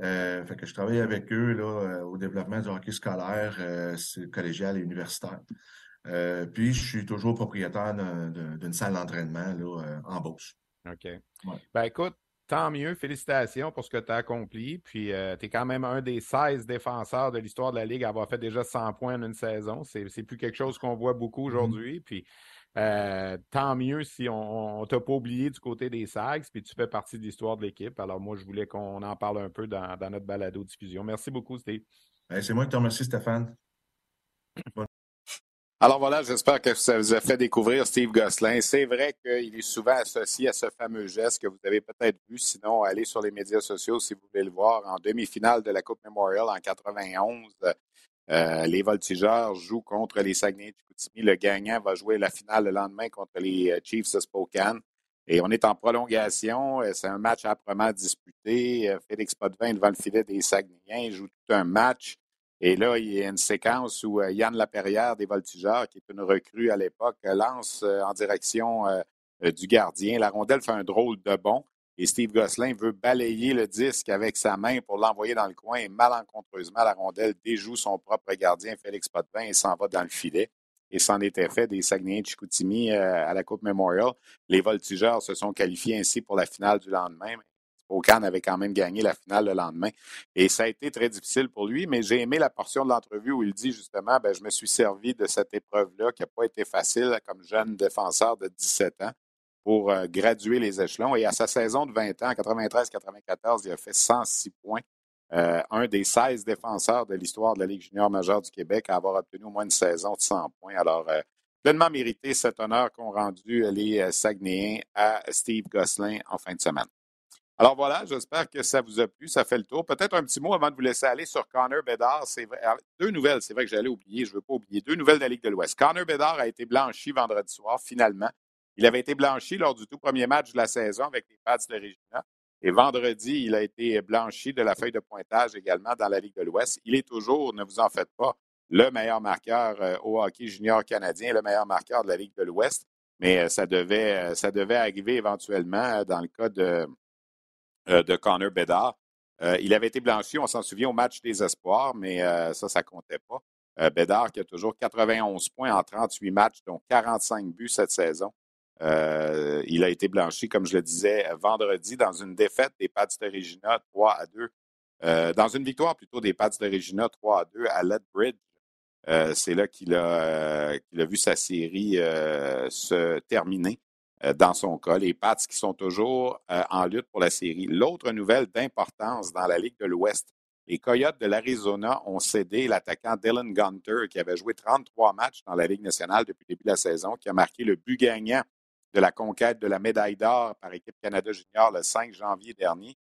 fait que je travaille avec eux là, au développement du hockey scolaire, collégial et universitaire. Euh, puis, je suis toujours propriétaire d'une salle d'entraînement euh, en Beauce. OK. Ben écoute, tant mieux. Félicitations pour ce que tu as accompli. Puis, euh, tu es quand même un des 16 défenseurs de l'histoire de la Ligue à avoir fait déjà 100 points en une saison. C'est plus quelque chose qu'on voit beaucoup mm-hmm. aujourd'hui. Puis, tant mieux si on ne t'a pas oublié du côté des Sags, puis tu fais partie de l'histoire de l'équipe. Alors, moi, je voulais qu'on en parle un peu dans, notre balado-diffusion. Merci beaucoup, Steve. Ben, c'est moi qui te remercie, Stéphane. Alors voilà, j'espère que ça vous a fait découvrir Steve Gosselin. C'est vrai qu'il est souvent associé à ce fameux geste que vous avez peut-être vu. Sinon, allez sur les médias sociaux si vous voulez le voir. En demi-finale de la Coupe Memorial en 91, euh, les Voltigeurs jouent contre les Saguenay de Le gagnant va jouer la finale le lendemain contre les euh, Chiefs de Spokane. Et on est en prolongation. Euh, c'est un match âprement disputé. Félix Potvin devant le filet des Saguenayens joue tout un match. Et là, il y a une séquence où euh, Yann Laperrière des Voltigeurs, qui est une recrue à l'époque, lance euh, en direction euh, du gardien. La rondelle fait un drôle de bond. Et Steve Gosselin veut balayer le disque avec sa main pour l'envoyer dans le coin. Malencontreusement, la rondelle déjoue son propre gardien, Félix Potvin, et s'en va dans le filet. Et c'en était fait des Saguenay de Chicoutimi à la Coupe Memorial. Les Voltigeurs se sont qualifiés ainsi pour la finale du lendemain. Okan avait quand même gagné la finale le lendemain. Et ça a été très difficile pour lui, mais j'ai aimé la portion de l'entrevue où il dit justement, ben, je me suis servi de cette épreuve-là qui n'a pas été facile comme jeune défenseur de 17 ans pour euh, graduer les échelons. Et à sa saison de 20 ans, en 93-94, il a fait 106 points. Euh, un des 16 défenseurs de l'histoire de la Ligue junior majeure du Québec à avoir obtenu au moins une saison de 100 points. Alors, euh, pleinement mérité cet honneur qu'ont rendu les Saguenayens à Steve Gosselin en fin de semaine. Alors voilà, j'espère que ça vous a plu. Ça fait le tour. Peut-être un petit mot avant de vous laisser aller sur Connor Bedard. C'est ah, deux nouvelles, c'est vrai que j'allais oublier, je ne veux pas oublier. Deux nouvelles de la Ligue de l'Ouest. Connor Bedard a été blanchi vendredi soir, finalement. Il avait été blanchi lors du tout premier match de la saison avec les Pats de Regina. Et vendredi, il a été blanchi de la feuille de pointage également dans la Ligue de l'Ouest. Il est toujours, ne vous en faites pas, le meilleur marqueur euh, au hockey junior canadien, le meilleur marqueur de la Ligue de l'Ouest. Mais euh, ça devait, euh, ça devait arriver éventuellement dans le cas de, de Connor Bedard. Euh, il avait été blanchi, on s'en souvient, au match des espoirs, mais euh, ça, ça comptait pas. Bédard qui a toujours 91 points en 38 matchs, dont 45 buts cette saison. Euh, il a été blanchi, comme je le disais, vendredi dans une défaite des Pats de Regina 3 à 2. Euh, dans une victoire plutôt des Pats de Regina 3 à 2 à Lethbridge. Euh, c'est là qu'il a, vu sa série se terminer dans son cas. Les Pats qui sont toujours en lutte pour la série. L'autre nouvelle d'importance dans la Ligue de l'Ouest, les Coyotes de l'Arizona ont cédé l'attaquant Dylan Gunter, qui avait joué 33 matchs dans la Ligue nationale depuis le début de la saison, qui a marqué le but gagnant de la conquête de la médaille d'or par équipe Canada Junior le 5 janvier dernier.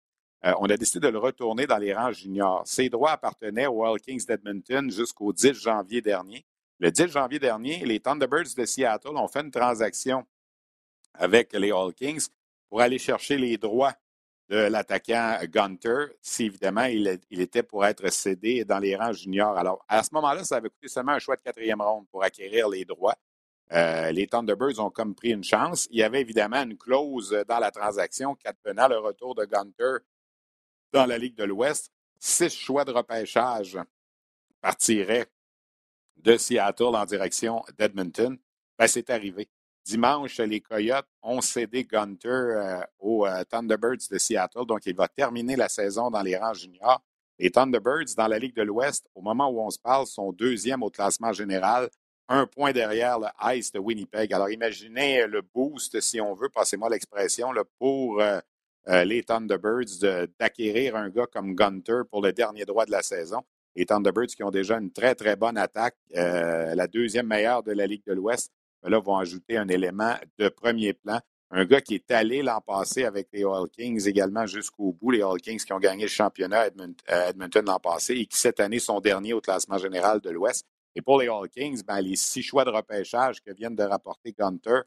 Euh, on a décidé de le retourner dans les rangs juniors. Ses droits appartenaient aux Wild Kings d'Edmonton jusqu'au 10 janvier dernier. Le 10 janvier dernier, les Thunderbirds de Seattle ont fait une transaction avec les All Kings pour aller chercher les droits de l'attaquant Gunter, si évidemment il, était pour être cédé dans les rangs juniors. Alors, à ce moment-là, ça avait coûté seulement un choix de quatrième ronde pour acquérir les droits. Euh, les Thunderbirds ont comme pris une chance. Il y avait évidemment une clause dans la transaction qui advenant le retour de Gunter dans la Ligue de l'Ouest. Six choix de repêchage partiraient de Seattle en direction d'Edmonton. Ben, c'est arrivé. Dimanche, les Coyotes ont cédé Gunter euh, aux euh, Thunderbirds de Seattle, donc il va terminer la saison dans les rangs juniors. Les Thunderbirds, dans la Ligue de l'Ouest, au moment où on se parle, sont deuxième au classement général, un point derrière le Ice de Winnipeg. Alors imaginez le boost, si on veut, passez-moi l'expression, pour euh, les Thunderbirds d'acquérir un gars comme Gunter pour le dernier droit de la saison. Les Thunderbirds qui ont déjà une très, très bonne attaque, la deuxième meilleure de la Ligue de l'Ouest là, vont ajouter un élément de premier plan. Un gars qui est allé l'an passé avec les All Kings également jusqu'au bout, les All Kings qui ont gagné le championnat à Edmonton l'an passé et qui cette année sont derniers au classement général de l'Ouest. Et pour les All Kings, ben, les six choix de repêchage que viennent de rapporter Gunter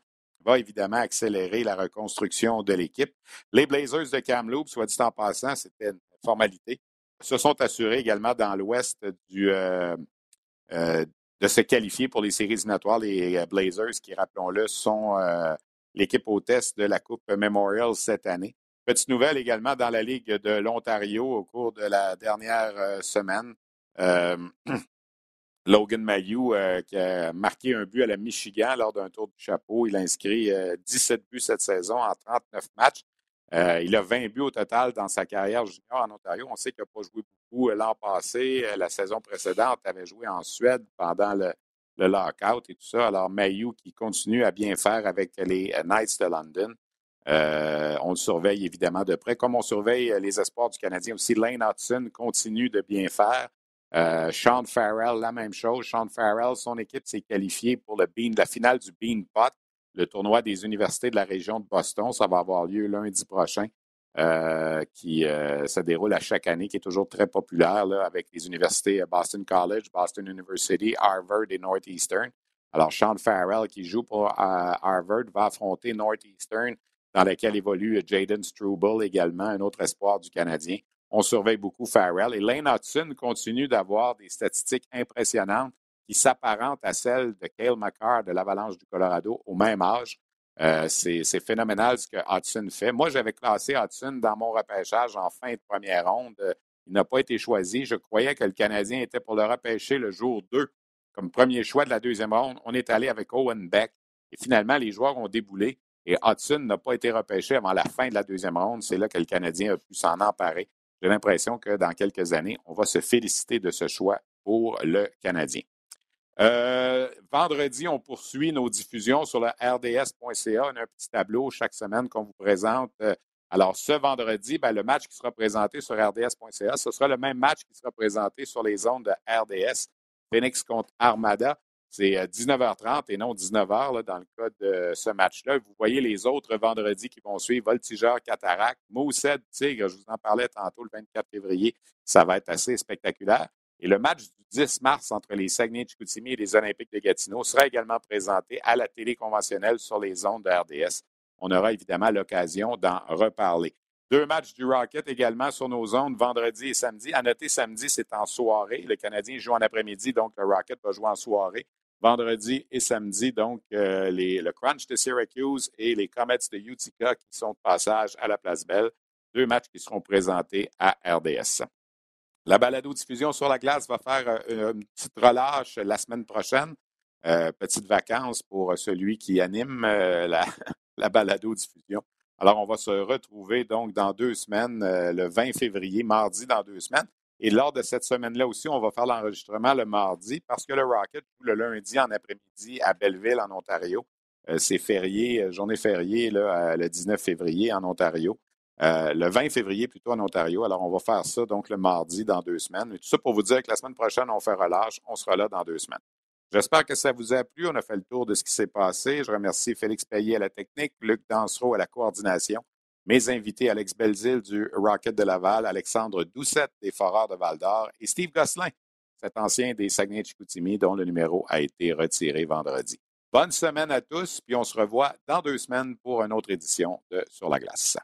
va évidemment accélérer la reconstruction de l'équipe. Les Blazers de Kamloops, soit dit en passant, c'était une formalité, se sont assurés également dans l'ouest du, euh, euh, de se qualifier pour les séries éliminatoires. Les euh, Blazers, qui, rappelons-le, sont euh, l'équipe hôtesse de la Coupe Memorial cette année. Petite nouvelle également dans la Ligue de l'Ontario au cours de la dernière euh, semaine. (clears throat) Logan Mayou, qui a marqué un but à la Michigan lors d'un tour du chapeau. Il a inscrit 17 buts cette saison en 39 matchs. Euh, il a 20 buts au total dans sa carrière junior en Ontario. On sait qu'il n'a pas joué beaucoup euh, l'an passé. Euh, la saison précédente, il avait joué en Suède pendant le, lockout et tout ça. Alors, Mayou qui continue à bien faire avec les Knights de London. on le surveille évidemment de près. Comme on surveille les espoirs du Canadien aussi, Lane Hudson continue de bien faire. Sean Farrell, la même chose. Sean Farrell, son équipe s'est qualifiée pour le la finale du Bean Pot le tournoi des universités de la région de Boston. Ça va avoir lieu lundi prochain, euh, qui euh, se déroule à chaque année, qui est toujours très populaire avec les universités euh, Boston College, Boston University, Harvard et Northeastern. Alors, Sean Farrell, qui joue pour Harvard, va affronter Northeastern, dans laquelle évolue Jaden Struble également, un autre espoir du Canadien. On surveille beaucoup Farrell. Et Lane Hudson continue d'avoir des statistiques impressionnantes qui s'apparente à celle de Cale McCarr de l'Avalanche du Colorado au même âge. Euh, c'est phénoménal ce que Hudson fait. Moi, j'avais classé Hudson dans mon repêchage en fin de première ronde. Il n'a pas été choisi. Je croyais que le Canadien était pour le repêcher le jour 2 comme premier choix de la deuxième ronde. On est allé avec Owen Beck. Et finalement, les joueurs ont déboulé. Et Hudson n'a pas été repêché avant la fin de la deuxième ronde. C'est là que le Canadien a pu s'en emparer. J'ai l'impression que dans quelques années, on va se féliciter de ce choix pour le Canadien. Euh, vendredi, on poursuit nos diffusions sur le rds.ca. On a un petit tableau chaque semaine qu'on vous présente. Euh, alors, ce vendredi, ben, le match qui sera présenté sur rds.ca, ce sera le même match qui sera présenté sur les ondes de RDS. Phoenix contre Armada. C'est 19h30 euh, et non 19h dans le cas de ce match-là. Vous voyez les autres vendredis qui vont suivre. Voltigeur, Cataract, Moussed, Tigre, je vous en parlais tantôt le 24 février. Ça va être assez spectaculaire. Et le match du 10 mars entre les Saguenay-Chicoutimi et les Olympiques de Gatineau sera également présenté à la télé conventionnelle sur les ondes de RDS. On aura évidemment l'occasion d'en reparler. Deux matchs du Rocket également sur nos ondes vendredi et samedi. À noter, samedi, c'est en soirée. Le Canadien joue en après-midi, donc le Rocket va jouer en soirée. Vendredi et samedi, donc euh, le Crunch de Syracuse et les Comets de Utica qui sont de passage à la Place Belle. Deux matchs qui seront présentés à RDS. La balado-diffusion sur la glace va faire euh, une petite relâche la semaine prochaine. Euh, petite vacances pour celui qui anime euh, la, (laughs) la balado-diffusion. Alors, on va se retrouver donc dans deux semaines, euh, le 20 février, mardi dans deux semaines. Et lors de cette semaine-là aussi, on va faire l'enregistrement le mardi parce que le Rocket le lundi en après-midi à Belleville, en Ontario. C'est férié, journée fériée là, le 19 février en Ontario. Le 20 février plutôt en Ontario. Alors, on va faire ça donc le mardi dans deux semaines. Et tout ça pour vous dire que la semaine prochaine, on fait relâche. On sera là dans deux semaines. J'espère que ça vous a plu. On a fait le tour de ce qui s'est passé. Je remercie Félix Payet à la technique, Luc Dansereau à la coordination, mes invités Alex Belzil du Rocket de Laval, Alexandre Doucette des Foreurs de Val-d'Or et Steve Gosselin, cet ancien des Saguenay-Chicoutimi dont le numéro a été retiré vendredi. Bonne semaine à tous, puis on se revoit dans deux semaines pour une autre édition de Sur la glace.